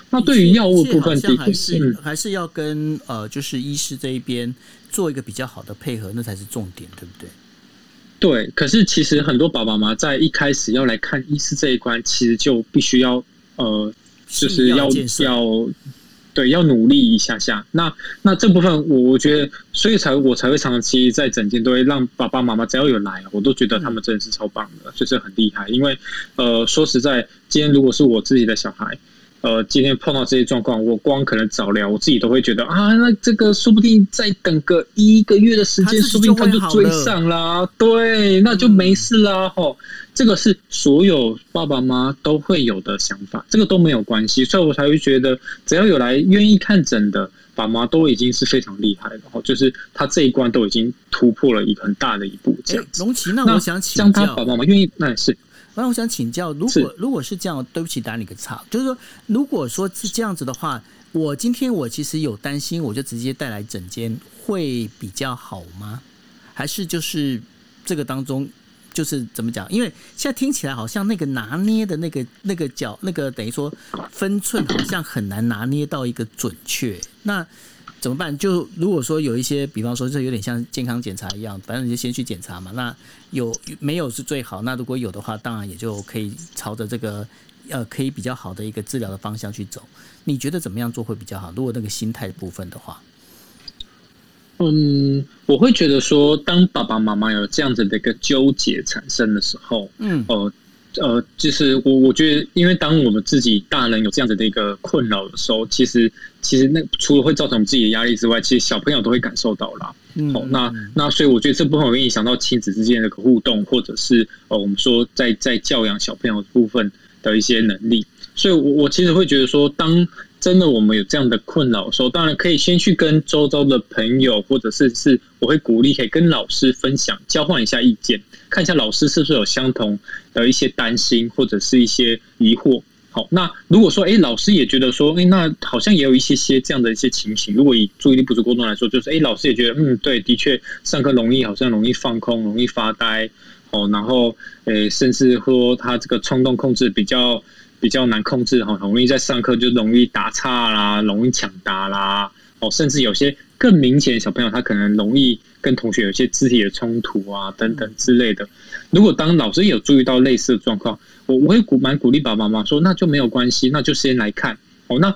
那对于药物部分，的还是还是要跟呃，就是医师这一边做一个比较好的配合，那才是重点，对不对？对。可是其实很多爸爸妈妈在一开始要来看医师这一关，其实就必须要呃，就是要要对要努力一下下。那那这部分我我觉得，所以才我才会长期在整间都会让爸爸妈妈只要有来，我都觉得他们真的是超棒的，就是很厉害。因为呃，说实在，今天如果是我自己的小孩。呃，今天碰到这些状况，我光可能早疗，我自己都会觉得啊，那这个说不定再等个一个月的时间，说不定他就追上啦。对，那就没事啦。吼、嗯，这个是所有爸爸妈妈都会有的想法，这个都没有关系，所以我才会觉得，只要有来愿意看诊的爸妈，都已经是非常厉害的。吼，就是他这一关都已经突破了一个很大的一步。这样子，龙奇，那我想请教，他爸爸妈妈愿意，那也是。那我想请教，如果如果是这样，对不起，打你个岔，就是说，如果说是这样子的话，我今天我其实有担心，我就直接带来整间会比较好吗？还是就是这个当中就是怎么讲？因为现在听起来好像那个拿捏的那个那个角，那个等于说分寸好像很难拿捏到一个准确。那怎么办？就如果说有一些，比方说这有点像健康检查一样，反正你就先去检查嘛。那有没有是最好？那如果有的话，当然也就可以朝着这个呃可以比较好的一个治疗的方向去走。你觉得怎么样做会比较好？如果那个心态部分的话，嗯，我会觉得说，当爸爸妈妈有这样子的一个纠结产生的时候，嗯，呃。呃，就是我我觉得，因为当我们自己大人有这样子的一个困扰的时候，其实其实那除了会造成我们自己的压力之外，其实小朋友都会感受到啦。嗯，好，那那所以我觉得这部分会影响到亲子之间的个互动，或者是呃，我们说在在教养小朋友的部分的一些能力。所以我，我我其实会觉得说，当真的我们有这样的困扰的时候，当然可以先去跟周遭的朋友，或者是是我会鼓励可以跟老师分享，交换一下意见。看一下老师是不是有相同的一些担心或者是一些疑惑。好，那如果说，哎，老师也觉得说，哎，那好像也有一些些这样的一些情形。如果以注意力不足过动来说，就是，哎，老师也觉得，嗯，对，的确上课容易，好像容易放空，容易发呆。哦，然后，诶，甚至说他这个冲动控制比较比较难控制，哈，很容易在上课就容易打岔啦，容易抢答啦。哦，甚至有些更明显的小朋友，他可能容易。跟同学有些肢体的冲突啊，等等之类的。如果当老师有注意到类似的状况，我我会鼓蛮鼓励爸爸妈妈说，那就没有关系，那就先来看哦。那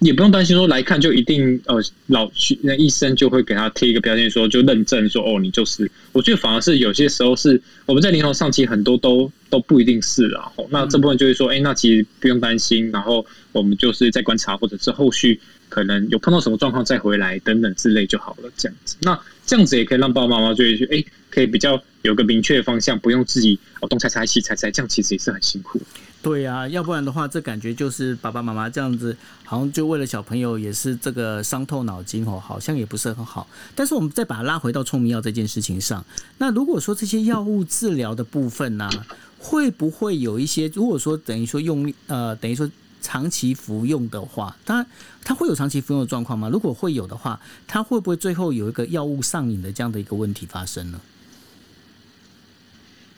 也不用担心说来看就一定呃老那医生就会给他贴一个标签说就认证说哦你就是。我觉得反而是有些时候是我们在临床上其实很多都都不一定是然啊。那这部分就会说，哎，那其实不用担心，然后我们就是在观察或者是后续。可能有碰到什么状况再回来等等之类就好了，这样子。那这样子也可以让爸爸妈妈觉得，哎，可以比较有个明确的方向，不用自己哦东猜猜西猜猜，这样其实也是很辛苦。对、啊，要不然的话，这感觉就是爸爸妈妈这样子，好像就为了小朋友也是这个伤透脑筋哦，好像也不是很好。但是我们再把它拉回到聪明药这件事情上，那如果说这些药物治疗的部分呢、会不会有一些？如果说等于说用呃，等于说。长期服用的话，它它会有长期服用的状况吗？如果会有的话，它会不会最后有一个药物上瘾的这样的一个问题发生呢？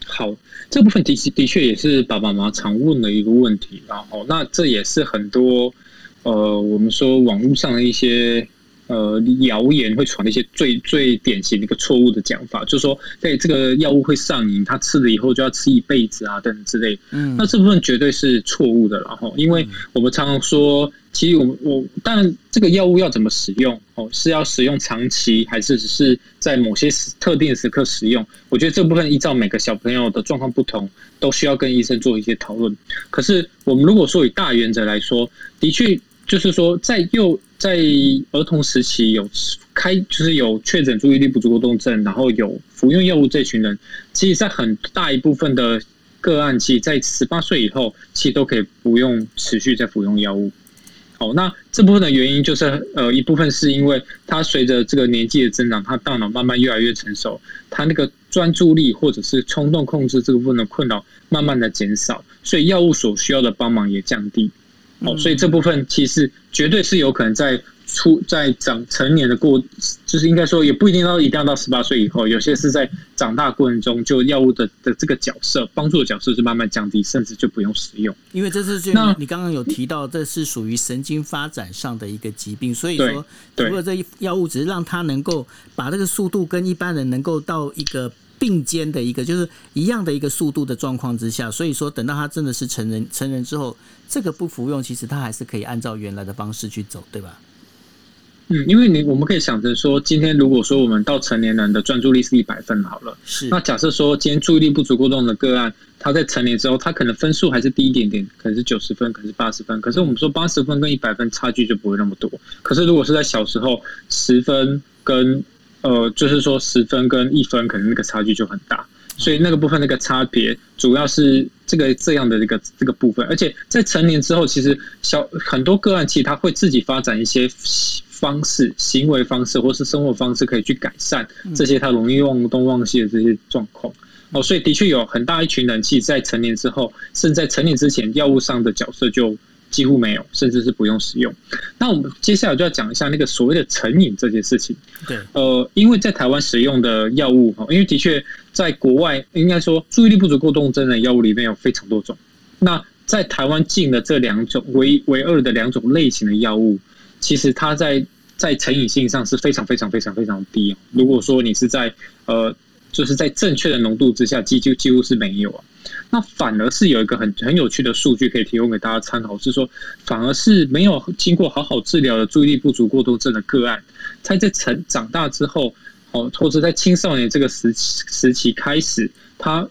好，这部分的的确也是爸爸妈妈常问的一个问题。然后，那这也是很多呃，我们说网络上的一些。呃，谣言会传的一些最最典型的一个错误的讲法，就是说，对这个药物会上瘾，他吃了以后就要吃一辈子啊，等等之类。嗯，那这部分绝对是错误的，然后，因为我们常常说，其实我我当然这个药物要怎么使用哦，是要使用长期，还是只是在某些时特定时刻使用？我觉得这部分依照每个小朋友的状况不同，都需要跟医生做一些讨论。可是我们如果说以大原则来说，的确。就是说，在幼在儿童时期有开，就是有确诊注意力不足过动症，然后有服用药物这群人，其实，在很大一部分的个案，其在十八岁以后，其实都可以不用持续在服用药物。好，那这部分的原因就是，呃，一部分是因为他随着这个年纪的增长，他大脑慢慢越来越成熟，他那个专注力或者是冲动控制这个部分的困扰慢慢的减少，所以药物所需要的帮忙也降低。哦，所以这部分其实绝对是有可能在出在长成年的过，就是应该说也不一定要一定要到十八岁以后，有些是在长大过程中，就药物的的这个角色帮助的角色是慢慢降低，甚至就不用使用。因为这是就你刚刚有提到，这是属于神经发展上的一个疾病，所以说除了这药物只是让它能够把这个速度跟一般人能够到一个。并肩的一个就是一样的一个速度的状况之下，所以说等到他真的是成人成人之后，这个不服用，其实他还是可以按照原来的方式去走，对吧？嗯，因为你我们可以想着说，今天如果说我们到成年人的专注力是一百分好了，是那假设说今天注意力不足过重的个案，他在成年之后，他可能分数还是低一点点，可能是九十分，可能是八十分，可是我们说八十分跟一百分差距就不会那么多。可是如果是在小时候，十分跟呃，就是说十分跟一分，可能那个差距就很大，所以那个部分那个差别主要是这个这样的一个这个部分，而且在成年之后，其实小很多个案其实他会自己发展一些方式、行为方式或是生活方式，可以去改善这些他容易忘东忘西的这些状况。哦，所以的确有很大一群人，其实在成年之后，甚至在成年之前，药物上的角色就。几乎没有，甚至是不用使用。那我们接下来就要讲一下那个所谓的成瘾这件事情。对，呃，因为在台湾使用的药物哈，因为的确在国外，应该说注意力不足过动症的药物里面有非常多种。那在台湾进的这两种唯唯二的两种类型的药物，其实它在在成瘾性上是非常非常非常非常低。如果说你是在呃，就是在正确的浓度之下，几乎几乎是没有啊。那反而是有一个很很有趣的数据可以提供给大家参考，是说，反而是没有经过好好治疗的注意力不足过动症的个案，他在成长大之后，哦，或者在青少年这个时期时期开始，他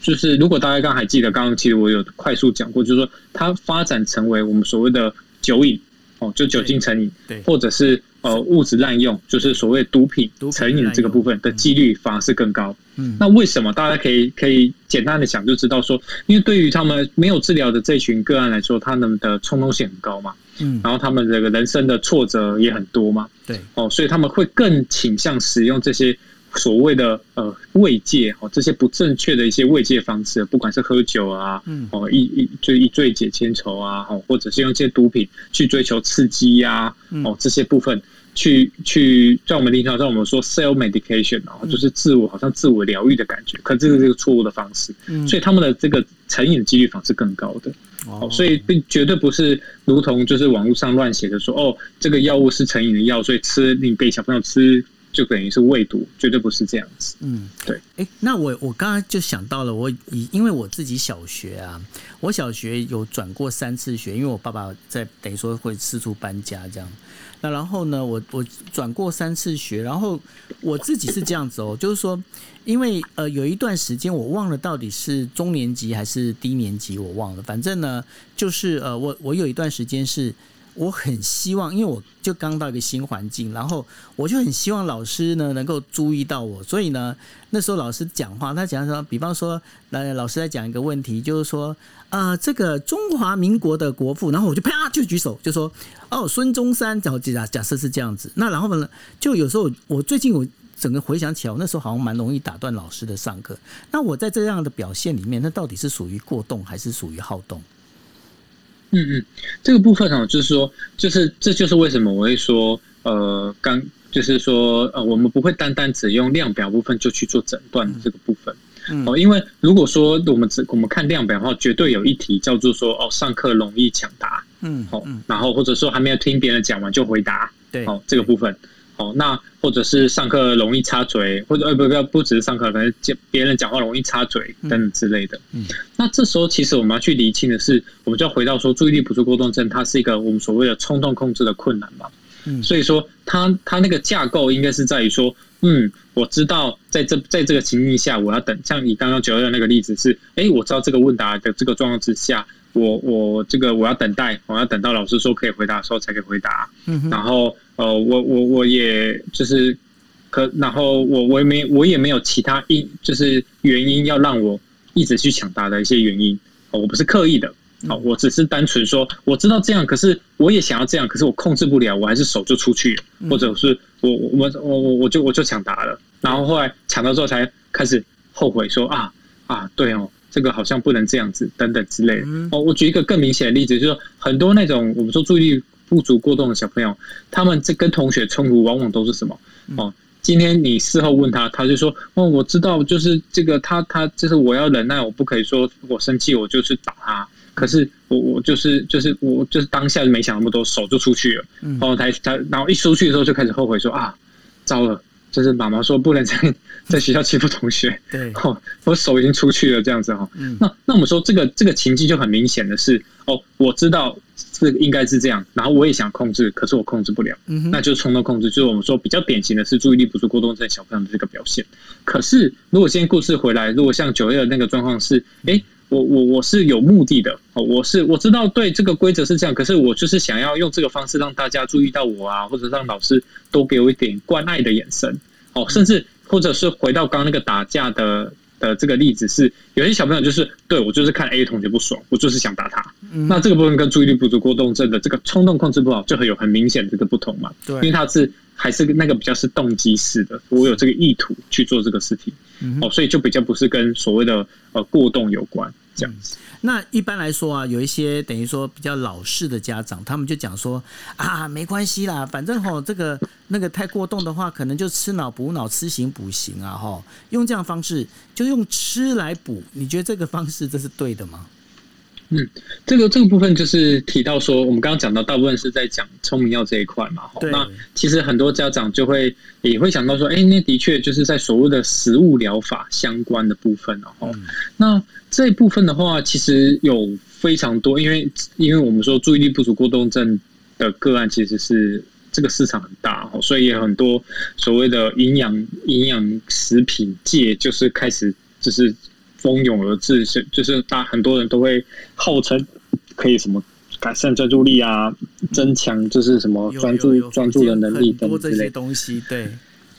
就是如果大家刚刚还记得，刚刚其实我有快速讲过，就是说，他发展成为我们所谓的酒瘾，哦，就酒精成瘾，或者是。呃，物质滥用就是所谓毒品成瘾这个部分的几率反而是更高。嗯，那为什么？大家可以可以简单的想就知道说，因为对于他们没有治疗的这群个案来说，他们的冲动性很高嘛。嗯，然后他们这个人生的挫折也很多嘛。对，哦，所以他们会更倾向使用这些。所谓的呃慰藉哦，这些不正确的一些慰藉方式，不管是喝酒啊，嗯。哦一一就一醉解千愁啊，哦或者是用一些毒品去追求刺激呀，哦这些部分去去在我们临床上我们说 self medication 哦，就是自我好像自我疗愈的感觉，可这个是个错误的方式，所以他们的这个成瘾的几率反而是更高的哦，所以并绝对不是如同就是网络上乱写的说哦，这个药物是成瘾的药，所以吃你给小朋友吃。就等于是未读，绝对不是这样子。嗯，对。哎、欸，那我我刚刚就想到了，我以因为我自己小学啊，我小学有转过三次学，因为我爸爸在等于说会四处搬家这样。那然后呢，我我转过三次学，然后我自己是这样子哦，就是说，因为呃有一段时间我忘了到底是中年级还是低年级，我忘了。反正呢，就是呃我我有一段时间是。我很希望，因为我就刚到一个新环境，然后我就很希望老师呢能够注意到我，所以呢，那时候老师讲话，他讲说，比方说，来老师在讲一个问题，就是说，呃，这个中华民国的国父，然后我就啪就举手，就说，哦，孙中山，然后假假设是这样子，那然后呢，就有时候我最近我整个回想起来，我那时候好像蛮容易打断老师的上课，那我在这样的表现里面，那到底是属于过动还是属于好动？嗯嗯，这个部分哦，就是说，就是这就是为什么我会说，呃，刚就是说，呃，我们不会单单只用量表部分就去做诊断的这个部分，嗯。哦，因为如果说我们只我们看量表的话，绝对有一题叫做说，哦，上课容易抢答，嗯，好，然后或者说还没有听别人讲完就回答，对，哦，这个部分。哦，那或者是上课容易插嘴，或者呃不不不只是上课，可能讲别人讲话容易插嘴等等之类的。嗯，那这时候其实我们要去厘清的是，我们就要回到说，注意力不足过动症，它是一个我们所谓的冲动控制的困难嘛。嗯，所以说它它那个架构应该是在于说，嗯，我知道在这在这个情境下，我要等，像你刚刚举的那个例子是，哎，我知道这个问答的这个状况之下。我我这个我要等待，我要等到老师说可以回答的时候才可以回答。嗯，然后呃，我我我也就是可，然后我我也没我也没有其他因，就是原因要让我一直去抢答的一些原因。哦我不是刻意的，好，我只是单纯说我知道这样，可是我也想要这样，可是我控制不了，我还是手就出去了，或者是我我我我我就我就抢答了，然后后来抢到之后才开始后悔说啊啊对哦。这个好像不能这样子，等等之类的。哦，我举一个更明显的例子，就是说很多那种我们说注意力不足过动的小朋友，他们这跟同学冲突往往都是什么？哦，今天你事后问他，他就说：“哦，我知道，就是这个，他他就是我要忍耐，我不可以说我生气，我就去打他。可是我我就是就是我就是当下没想那么多，手就出去了。然后他他然后一出去的时候就开始后悔说啊，糟了。”就是妈妈说不能在 在学校欺负同学，对，哦，我手已经出去了，这样子哈。嗯、那那我们说这个这个情境就很明显的是，哦，我知道这个应该是这样，然后我也想控制，可是我控制不了，那就是冲动控制，就是我们说比较典型的是注意力不足过动症小朋友的这个表现。可是如果今天故事回来，如果像九月的那个状况是，哎、欸。我我我是有目的的哦，我是我知道对这个规则是这样，可是我就是想要用这个方式让大家注意到我啊，或者让老师多给我一点关爱的眼神哦，甚至或者是回到刚刚那个打架的的这个例子是，有些小朋友就是对我就是看 A 同学不爽，我就是想打他，那这个部分跟注意力不足过动症的这个冲动控制不好就很有很明显的这个不同嘛，对，因为他是还是那个比较是动机式的，我有这个意图去做这个事情。哦，所以就比较不是跟所谓的呃过动有关这样子。那一般来说啊，有一些等于说比较老式的家长，他们就讲说啊，没关系啦，反正吼这个那个太过动的话，可能就吃脑补脑，吃行补行啊，吼，用这样方式就用吃来补，你觉得这个方式这是对的吗？嗯，这个这个部分就是提到说，我们刚刚讲到大部分是在讲聪明药这一块嘛，哈。那其实很多家长就会也会想到说，哎，那的确就是在所谓的食物疗法相关的部分哦。嗯、那这一部分的话，其实有非常多，因为因为我们说注意力不足过动症的个案，其实是这个市场很大，所以也很多所谓的营养营养食品界就是开始就是。蜂拥而至，是就是大很多人都会号称可以什么改善专注力啊，增强就是什么专注专注的能力等之类东西。对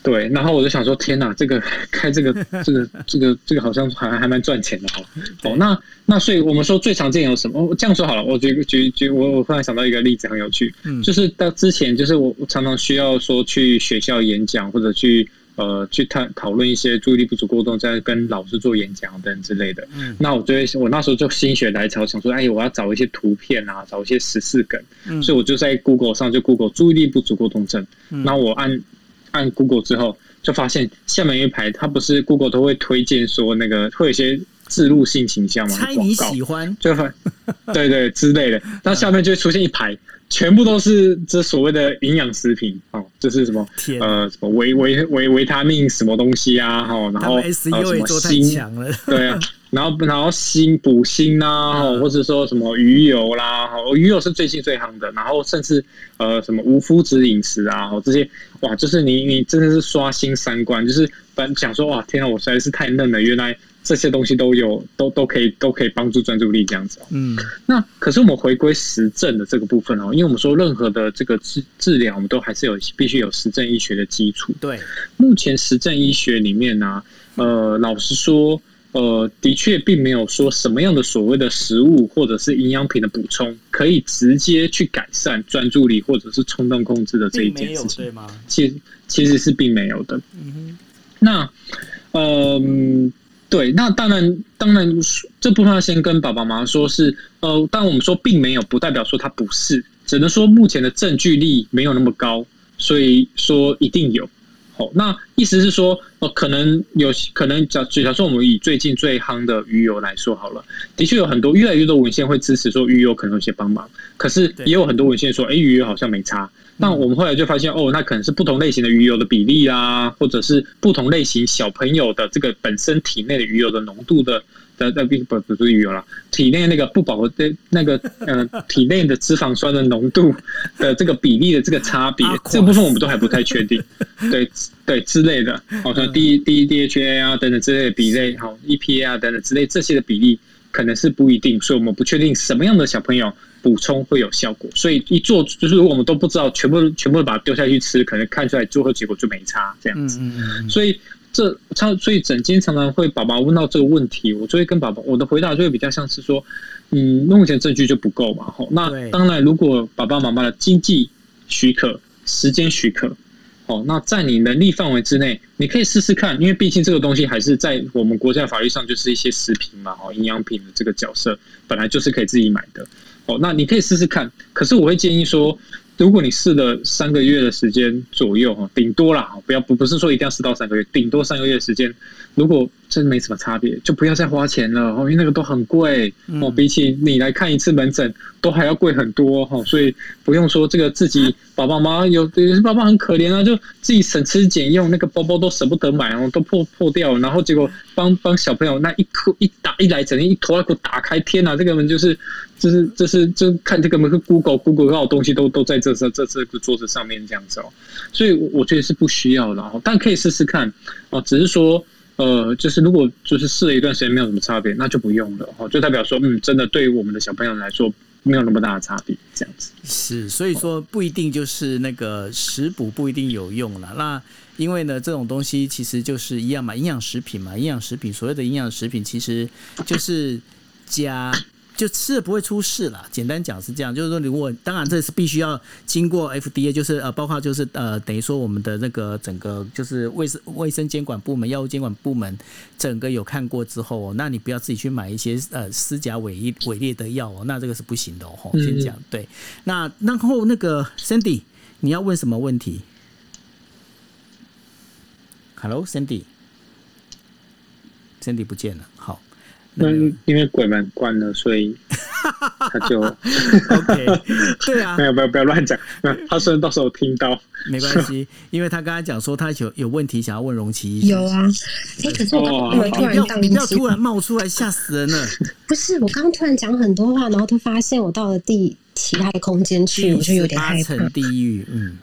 对，然后我就想说，天哪，这个开这个 这个这个这个好像还还蛮赚钱的哈。哦，那那所以我们说最常见有什么？我这样说好了，我举举举，我我突然想到一个例子很有趣，嗯，就是到之前就是我常常需要说去学校演讲或者去。呃，去探讨论一些注意力不足过动，在跟老师做演讲等之类的。嗯，那我就会，我那时候就心血来潮，想说，哎，我要找一些图片啊，找一些十四梗。嗯，所以我就在 Google 上就 Google 注意力不足过动症。嗯，然后我按按 Google 之后，就发现下面一排，它不是 Google 都会推荐说那个会有一些置入性形象嘛，猜你喜欢，就会 对对之类的，那下面就会出现一排。全部都是这所谓的营养食品哦，就是什么？呃，什么维维维维他命什么东西啊？哈，然后什么锌？对啊，然后然后锌补锌啊，或者说什么鱼油啦，哈，鱼油是最近最夯的，然后甚至呃什么无麸质饮食啊，哦，这些哇，就是你你真的是刷新三观，就是本想说哇，天啊，我实在是太嫩了，原来。这些东西都有，都都可以，都可以帮助专注力这样子。嗯，那可是我们回归实证的这个部分哦，因为我们说任何的这个治治疗，我们都还是有必须有实证医学的基础。对，目前实证医学里面呢、啊，呃，老实说，呃，的确并没有说什么样的所谓的食物或者是营养品的补充，可以直接去改善专注力或者是冲动控制的这一件事情，对吗？其实其实是并没有的。嗯哼，那，嗯、呃。对，那当然，当然，这部分要先跟爸爸妈妈说是，呃，当我们说并没有，不代表说它不是，只能说目前的证据力没有那么高，所以说一定有。好，那意思是说，呃，可能有可能假，假如说我们以最近最夯的鱼油来说好了，的确有很多越来越多文献会支持说鱼油可能有些帮忙，可是也有很多文献说，哎，鱼油好像没差。那我们后来就发现，哦，那可能是不同类型的鱼油的比例啊，或者是不同类型小朋友的这个本身体内的鱼油的浓度的的的不不是鱼油啦，体内那个不饱和的那个 呃体内的脂肪酸的浓度的这个比例的这个差别，这部分我们都还不太确定，对对之类的，好像 D D D H A 啊等等之类的比例，好 E P A 啊等等之类这些的比例可能是不一定，所以我们不确定什么样的小朋友。补充会有效果，所以一做就是如果我们都不知道，全部全部把它丢下去吃，可能看出来最后结果就没差这样子。所以这常所以整间常常会宝宝问到这个问题，我就会跟宝宝我的回答就会比较像是说，嗯，目前证据就不够嘛。吼，那当然，如果爸爸妈妈的经济许可、时间许可，哦，那在你能力范围之内，你可以试试看，因为毕竟这个东西还是在我们国家法律上就是一些食品嘛，哦，营养品的这个角色本来就是可以自己买的。哦，那你可以试试看。可是我会建议说，如果你试了三个月的时间左右哈，顶多啦，不要不不是说一定要试到三个月，顶多三个月时间，如果真没什么差别，就不要再花钱了哦，因为那个都很贵哦，比起你来看一次门诊都还要贵很多哈，所以不用说这个自己 爸爸妈妈有有些爸爸很可怜啊，就自己省吃俭用，那个包包都舍不得买哦，都破破掉，然后结果帮帮小朋友那一哭一打一来整天一拖拉库打开，天呐，这个门就是就是就是就看这个门是 Google Google 好东西都都在这这这这个桌子上面这样子哦，所以我觉得是不需要的哦，但可以试试看哦，只是说。呃，就是如果就是试了一段时间没有什么差别，那就不用了哦，就代表说，嗯，真的对于我们的小朋友来说没有那么大的差别，这样子。是，所以说不一定就是那个食补不一定有用了。那因为呢，这种东西其实就是一样嘛，营养食品嘛，营养食品所谓的营养食品其实就是加。就吃了不会出事了。简单讲是这样，就是说，如果当然这是必须要经过 FDA，就是呃，包括就是呃，等于说我们的那个整个就是卫生卫生监管部门、药物监管部门整个有看过之后，哦那你不要自己去买一些呃私假伪劣伪劣的药哦，那这个是不行的哦。先讲对。那然后那个 Sandy，你要问什么问题？Hello，Sandy，Sandy 不见了。好。那因为鬼门关了，所以 他就 OK。对啊，没有，不要不要乱讲。他虽然到时候听到，没关系，因为他刚才讲说他有有问题想要问荣奇。有啊，哎，可是我突然你不要突然冒出来吓死人了。不是，我刚刚突然讲很多话，然后他发现我到了第其他的空间去，我就有点害怕。地狱，嗯。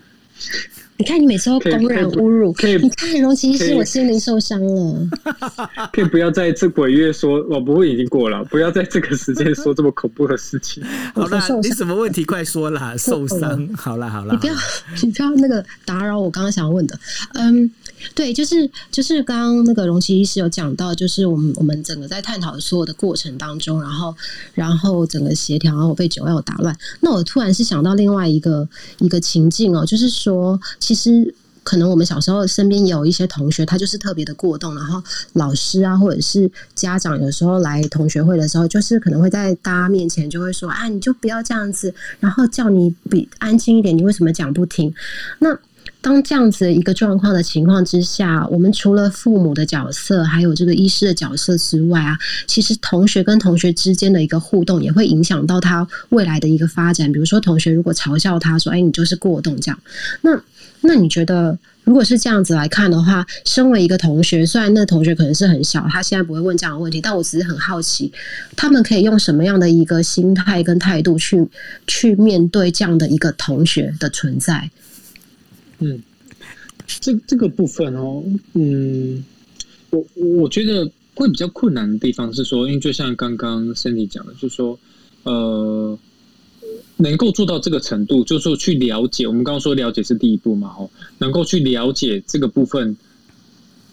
你看，你每次都公然侮辱，可以可以你看荣奇医师，我心灵受伤了。可以不要在这鬼月说，我不会已经过了，不要在这个时间说这么恐怖的事情。好了，你什么问题快说啦，受伤。好了好了，你不要你不要那个打扰我刚刚想要问的。嗯，对，就是就是刚刚那个荣奇医师有讲到，就是我们我们整个在探讨所有的过程当中，然后然后整个协调，然后我被酒药打乱。那我突然是想到另外一个一个情境哦，就是说。其实，可能我们小时候身边也有一些同学，他就是特别的过动，然后老师啊，或者是家长，有时候来同学会的时候，就是可能会在大家面前就会说：“啊，你就不要这样子，然后叫你比安静一点，你为什么讲不听？”那当这样子一个状况的情况之下，我们除了父母的角色，还有这个医师的角色之外啊，其实同学跟同学之间的一个互动，也会影响到他未来的一个发展。比如说，同学如果嘲笑他说：“哎，你就是过动。”这样，那。那你觉得，如果是这样子来看的话，身为一个同学，虽然那同学可能是很小，他现在不会问这样的问题，但我只是很好奇，他们可以用什么样的一个心态跟态度去去面对这样的一个同学的存在？嗯，这这个部分哦，嗯，我我觉得会比较困难的地方是说，因为就像刚刚 Cindy 讲的，就是说，呃。能够做到这个程度，就是说去了解。我们刚刚说了解是第一步嘛，哦，能够去了解这个部分，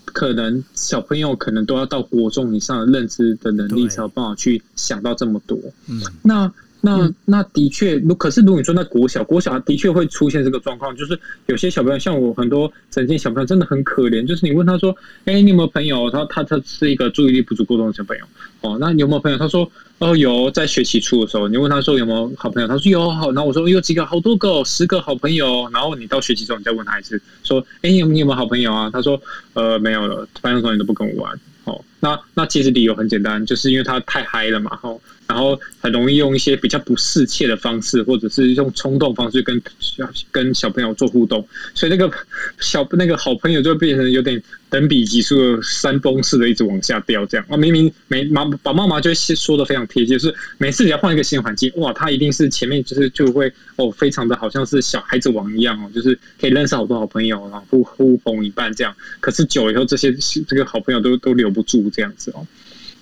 可能小朋友可能都要到国中以上的认知的能力，才有办法去想到这么多。嗯，那。那那的确，如可是如果你说那国小国小的确会出现这个状况，就是有些小朋友像我很多曾经小朋友真的很可怜，就是你问他说，哎，你有没有朋友？他他他是一个注意力不足过动的小朋友，哦，那你有没有朋友？他说，哦有，在学期初的时候，你问他说有没有好朋友？他说有好，然后我说有几个，好多个，十个好朋友。然后你到学期中你再问他一次，说，哎，你有你有没有好朋友啊？他说，呃，没有了，班上同学都不跟我玩。哦，那那其实理由很简单，就是因为他太嗨了嘛，吼。然后很容易用一些比较不适切的方式，或者是用冲动方式跟小跟小朋友做互动，所以那个小那个好朋友就变成有点等比级数的山崩似的一直往下掉，这样啊，明明没妈爸妈妈就说的非常贴切，就是每次只要换一个新环境，哇，他一定是前面就是就会哦，非常的好像是小孩子王一样哦，就是可以认识好多好朋友，然后呼呼朋一半这样。可是久了以后，这些这个好朋友都都留不住这样子哦。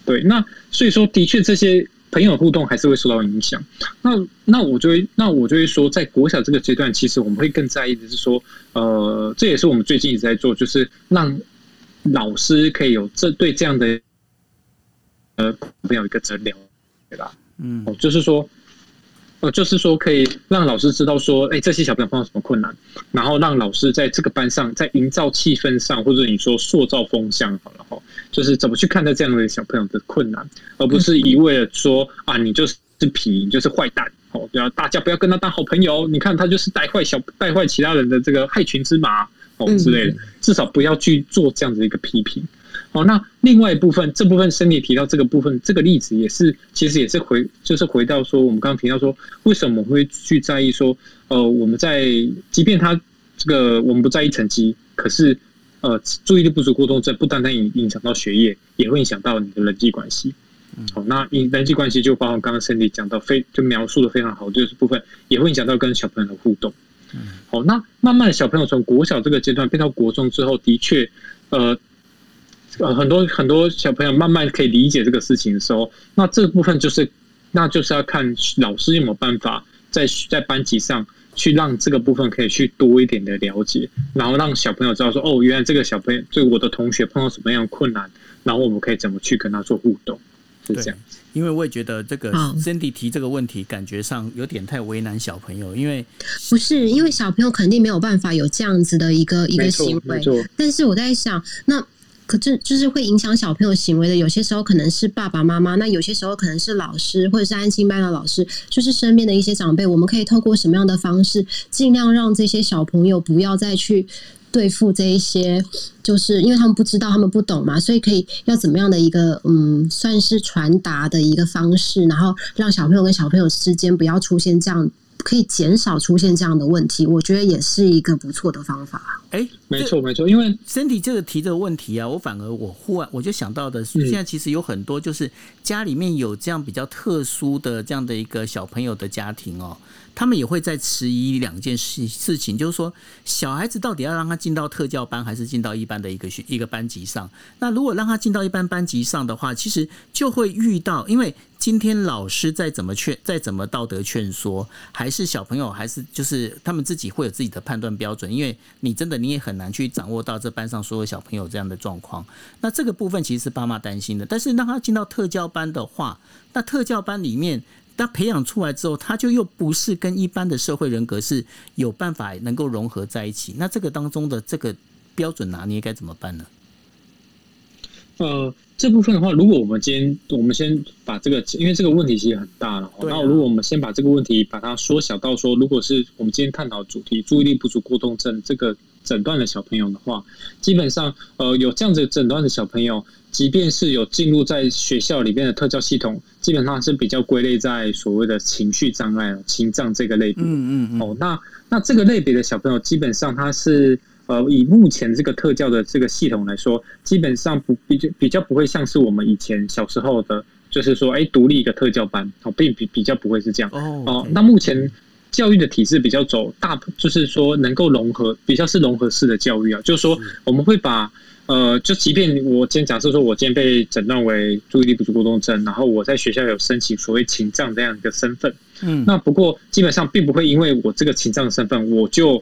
对，那所以说的确这些。朋友互动还是会受到影响。那那我就会那我就会说，在国小这个阶段，其实我们会更在意的是说，呃，这也是我们最近一直在做，就是让老师可以有这对这样的呃朋友一个诊疗，对吧？嗯，就是说。呃，就是说可以让老师知道说，哎，这些小朋友碰到什么困难，然后让老师在这个班上，在营造气氛上，或者你说塑造风向，好了哈，就是怎么去看待这样的小朋友的困难，而不是一味的说啊，你就是皮，你就是坏蛋，哦，要大家不要跟他当好朋友，你看他就是带坏小带坏其他人的这个害群之马哦之类的，至少不要去做这样子一个批评。哦，那另外一部分，这部分 Sandy 提到这个部分，这个例子也是，其实也是回，就是回到说，我们刚刚提到说，为什么会去在意说，呃，我们在，即便他这个我们不在意成绩，可是，呃，注意力不足过动症不单单影影响到学业，也会影响到你的人际关系。好，那你人际关系就包括刚刚 Sandy 讲到非，就描述的非常好，就是部分也会影响到跟小朋友的互动。好，那慢慢的小朋友从国小这个阶段变到国中之后，的确，呃。呃，很多很多小朋友慢慢可以理解这个事情的时候，那这个部分就是，那就是要看老师有没有办法在在班级上去让这个部分可以去多一点的了解，然后让小朋友知道说，哦，原来这个小朋友，对我的同学碰到什么样的困难，然后我们可以怎么去跟他做互动，是这样。因为我也觉得这个 Cindy 提这个问题，感觉上有点太为难小朋友，因为不是因为小朋友肯定没有办法有这样子的一个一个行为，但是我在想那。可这就是会影响小朋友行为的，有些时候可能是爸爸妈妈，那有些时候可能是老师，或者是安心班的老师，就是身边的一些长辈。我们可以透过什么样的方式，尽量让这些小朋友不要再去对付这一些，就是因为他们不知道，他们不懂嘛，所以可以要怎么样的一个嗯，算是传达的一个方式，然后让小朋友跟小朋友之间不要出现这样。可以减少出现这样的问题，我觉得也是一个不错的方法。哎，没错没错，因为 Sandy 这个提这个问题啊，我反而我忽然我就想到的是，现在其实有很多就是家里面有这样比较特殊的这样的一个小朋友的家庭哦。他们也会在迟疑两件事事情，就是说，小孩子到底要让他进到特教班，还是进到一般的一个学一个班级上？那如果让他进到一般班级上的话，其实就会遇到，因为今天老师再怎么劝，再怎么道德劝说，还是小朋友还是就是他们自己会有自己的判断标准，因为你真的你也很难去掌握到这班上所有小朋友这样的状况。那这个部分其实是爸妈担心的，但是让他进到特教班的话，那特教班里面。他培养出来之后，他就又不是跟一般的社会人格是有办法能够融合在一起。那这个当中的这个标准拿捏该怎么办呢？呃，这部分的话，如果我们今天我们先把这个，因为这个问题其实很大了。那、啊、如果我们先把这个问题把它缩小到说，如果是我们今天探讨主题，注意力不足过动症这个诊断的小朋友的话，基本上呃有这样子诊断的小朋友。即便是有进入在学校里面的特教系统，基本上是比较归类在所谓的情绪障碍、情障这个类别。嗯嗯嗯。哦，那那这个类别的小朋友，基本上他是呃，以目前这个特教的这个系统来说，基本上不比较比较不会像是我们以前小时候的，就是说，哎，独立一个特教班，哦，并比比较不会是这样。哦。哦，那目前教育的体制比较走大，就是说能够融合，比较是融合式的教育啊，就是说我们会把。呃，就即便我今天假设说，我今天被诊断为注意力不足过动症，然后我在学校有申请所谓情障这样一个身份，嗯，那不过基本上并不会因为我这个情障的身份，我就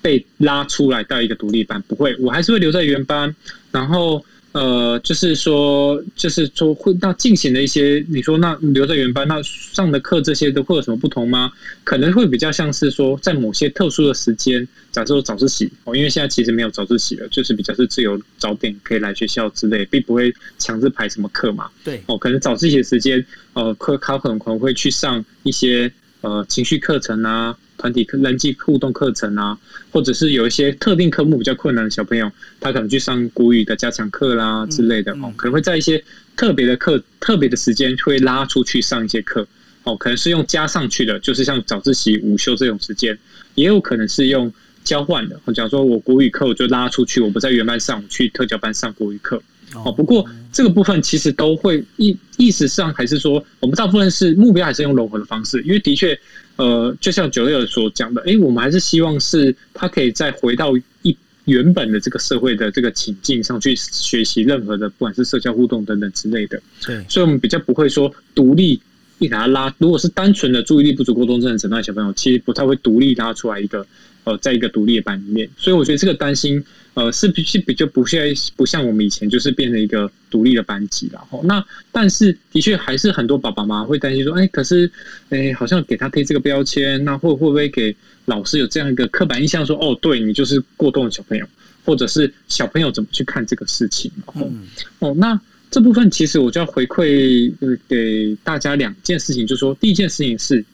被拉出来到一个独立班，不会，我还是会留在原班，然后。呃，就是说，就是说，会那进行的一些，你说那留在原班，那上的课这些都会有什么不同吗？可能会比较像是说，在某些特殊的时间，假设说早自习哦，因为现在其实没有早自习了，就是比较是自由早点可以来学校之类，并不会强制排什么课嘛。对哦，可能早自习的时间，呃，课考可能可能会去上一些呃情绪课程啊。团体课、人际互动课程啊，或者是有一些特定科目比较困难的小朋友，他可能去上国语的加强课啦之类的哦，可能会在一些特别的课、特别的时间会拉出去上一些课哦，可能是用加上去的，就是像早自习、午休这种时间，也有可能是用交换的。我假如说我国语课我就拉出去，我不在原班上，我去特教班上国语课哦。不过这个部分其实都会意意识上还是说，我们大部分是目标还是用融合的方式，因为的确。呃，就像九六所讲的，哎，我们还是希望是他可以再回到一原本的这个社会的这个情境上去学习任何的，不管是社交互动等等之类的。对，所以我们比较不会说独立一给他拉。如果是单纯的注意力不足过动症的诊断小朋友，其实不太会独立拉出来一个呃，在一个独立的班里面。所以我觉得这个担心。呃，是比是比较不像不像我们以前就是变成一个独立的班级然后。那但是的确还是很多爸爸妈妈会担心说，哎，可是哎，好像给他贴这个标签，那会会不会给老师有这样一个刻板印象说，哦，对你就是过动的小朋友，或者是小朋友怎么去看这个事情？然后哦，那这部分其实我就要回馈给大家两件事情，就是说第一件事情是，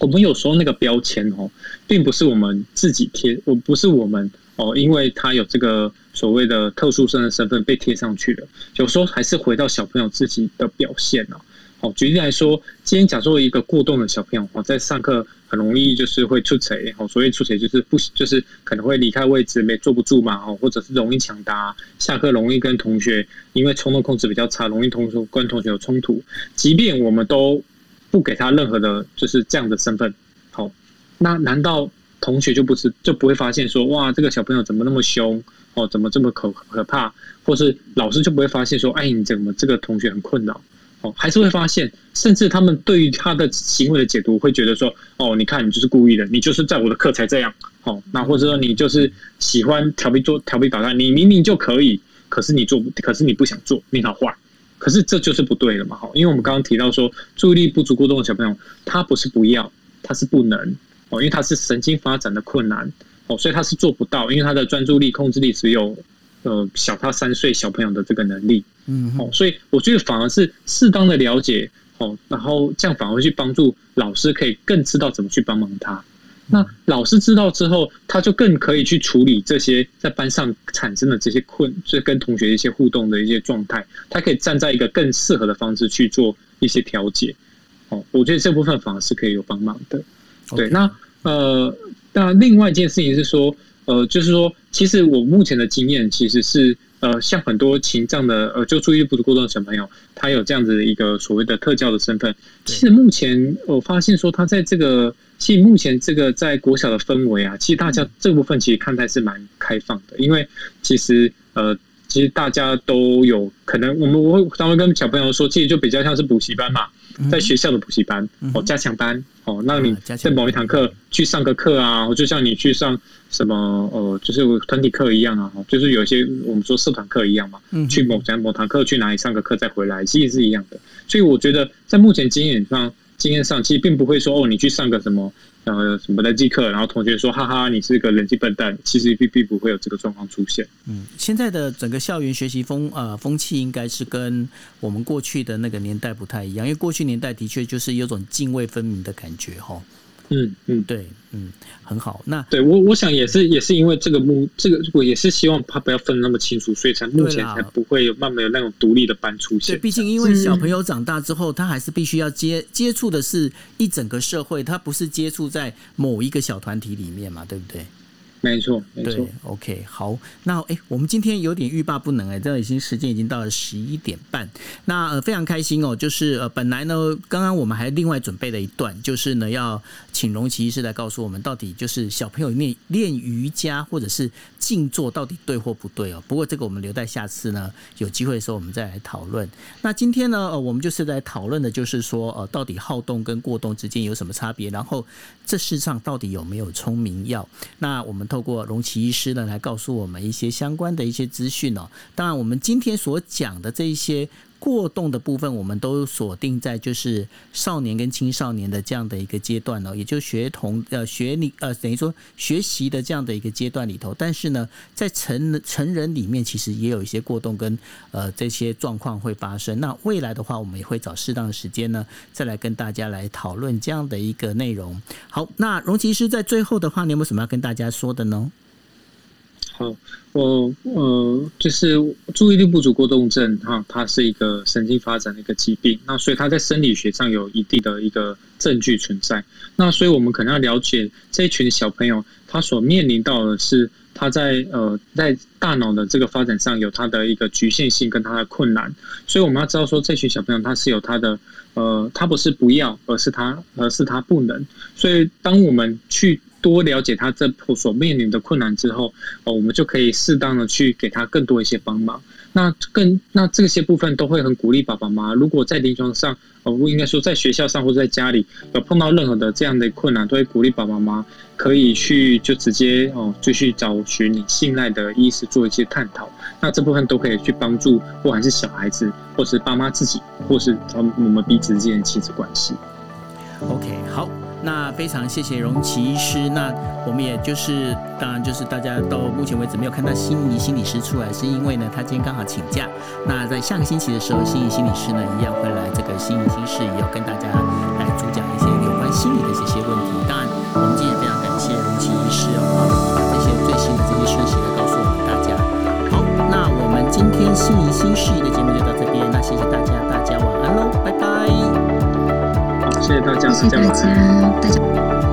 我们有时候那个标签哦，并不是我们自己贴，我不是我们哦，因为他有这个所谓的特殊生的身份被贴上去了。有时候还是回到小朋友自己的表现呢。好，举例来说，今天假设一个过动的小朋友哦，在上课很容易就是会出错，哦，所谓出错就是不就是可能会离开位置没坐不住嘛，哦，或者是容易抢答，下课容易跟同学因为冲动控制比较差，容易同学跟同学有冲突。即便我们都不给他任何的，就是这样的身份，好，那难道同学就不是就不会发现说，哇，这个小朋友怎么那么凶，哦，怎么这么可可怕，或是老师就不会发现说，哎，你怎么这个同学很困扰？哦，还是会发现，甚至他们对于他的行为的解读，会觉得说，哦，你看你就是故意的，你就是在我的课才这样，哦，那或者说你就是喜欢调皮做调皮捣蛋，你明明就可以，可是你做，可是你不想做，你好坏，可是这就是不对了嘛，好，因为我们刚刚提到说，注意力不足过动的小朋友，他不是不要，他是不能，哦，因为他是神经发展的困难，哦，所以他是做不到，因为他的专注力、控制力只有。呃，小他三岁小朋友的这个能力，嗯，哦，所以我觉得反而是适当的了解，哦，然后这样反而会去帮助老师，可以更知道怎么去帮忙他。那老师知道之后，他就更可以去处理这些在班上产生的这些困，就跟同学一些互动的一些状态，他可以站在一个更适合的方式去做一些调节。哦，我觉得这部分反而是可以有帮忙的。对，那呃，那另外一件事情是说。呃，就是说，其实我目前的经验其实是，呃，像很多情障的，呃，就注意力不足过动的小朋友，他有这样子的一个所谓的特教的身份。其实目前我发现说，他在这个，其实目前这个在国小的氛围啊，其实大家这部分其实看待是蛮开放的，因为其实呃，其实大家都有可能，我们我会常常跟小朋友说，其实就比较像是补习班嘛。在学校的补习班哦，加强班哦，那你在某一堂课去上个课啊，就像你去上什么呃，就是团体课一样啊，就是有些我们说社团课一样嘛，去某讲某堂课去哪里上个课再回来，其实是一样的。所以我觉得在目前经验上，经验上其实并不会说哦，你去上个什么。呃，什么人际课，然后同学说：“哈哈，你是个人际笨蛋。”其实并并不会有这个状况出现。嗯，现在的整个校园学习风呃风气，应该是跟我们过去的那个年代不太一样，因为过去年代的确就是有种泾渭分明的感觉，哈。嗯嗯，对，嗯，很好。那对我我想也是也是因为这个目这个我也是希望他不要分那么清楚，所以才目前才不会有慢慢有那种独立的班出现。对，毕竟因为小朋友长大之后，他还是必须要接接触的是一整个社会，他不是接触在某一个小团体里面嘛，对不对？没错，没错。OK，好，那哎、欸，我们今天有点欲罢不能哎、欸，这已经时间已经到了十一点半。那呃非常开心哦，就是呃本来呢，刚刚我们还另外准备了一段，就是呢要请荣奇医师来告诉我们，到底就是小朋友练练瑜伽或者是静坐到底对或不对哦。不过这个我们留在下次呢有机会的时候我们再来讨论。那今天呢，呃我们就是来讨论的就是说，呃到底好动跟过动之间有什么差别，然后这世上到底有没有聪明药？那我们。透过龙奇医师呢，来告诉我们一些相关的一些资讯哦。当然，我们今天所讲的这一些。过动的部分，我们都锁定在就是少年跟青少年的这样的一个阶段哦，也就学童呃学历呃等于说学习的这样的一个阶段里头。但是呢，在成成人里面，其实也有一些过动跟呃这些状况会发生。那未来的话，我们也会找适当的时间呢，再来跟大家来讨论这样的一个内容。好，那荣奇师在最后的话，你有没有什么要跟大家说的呢？好，我呃，就是注意力不足过动症哈，它是一个神经发展的一个疾病，那所以它在生理学上有一定的一个证据存在。那所以我们可能要了解这一群小朋友，他所面临到的是他在呃在大脑的这个发展上有他的一个局限性跟他的困难，所以我们要知道说这群小朋友他是有他的呃，他不是不要，而是他而是他不能。所以当我们去多了解他这所面临的困难之后，哦，我们就可以适当的去给他更多一些帮忙。那更那这些部分都会很鼓励爸爸妈妈。如果在临床上，哦，不应该说在学校上或者在家里有碰到任何的这样的困难，都会鼓励爸爸妈妈可以去就直接哦，就去找寻你信赖的医师做一些探讨。那这部分都可以去帮助，不管是小孩子，或是爸妈自己，或是他们我们彼此之间的亲子关系。OK，好。那非常谢谢荣奇医师。那我们也就是，当然就是大家到目前为止没有看到心仪心理师出来，是因为呢，他今天刚好请假。那在下个星期的时候，心仪心理师呢一样会来这个心仪心事，也要跟大家来主讲一些有关心理的这些问题。当然，我们今天也非常感谢荣奇医师哦，把这些最新的这些讯息呢告诉我们大家。好，那我们今天心仪心事的节目就到这边，那谢谢大家。谢谢大家谢谢大家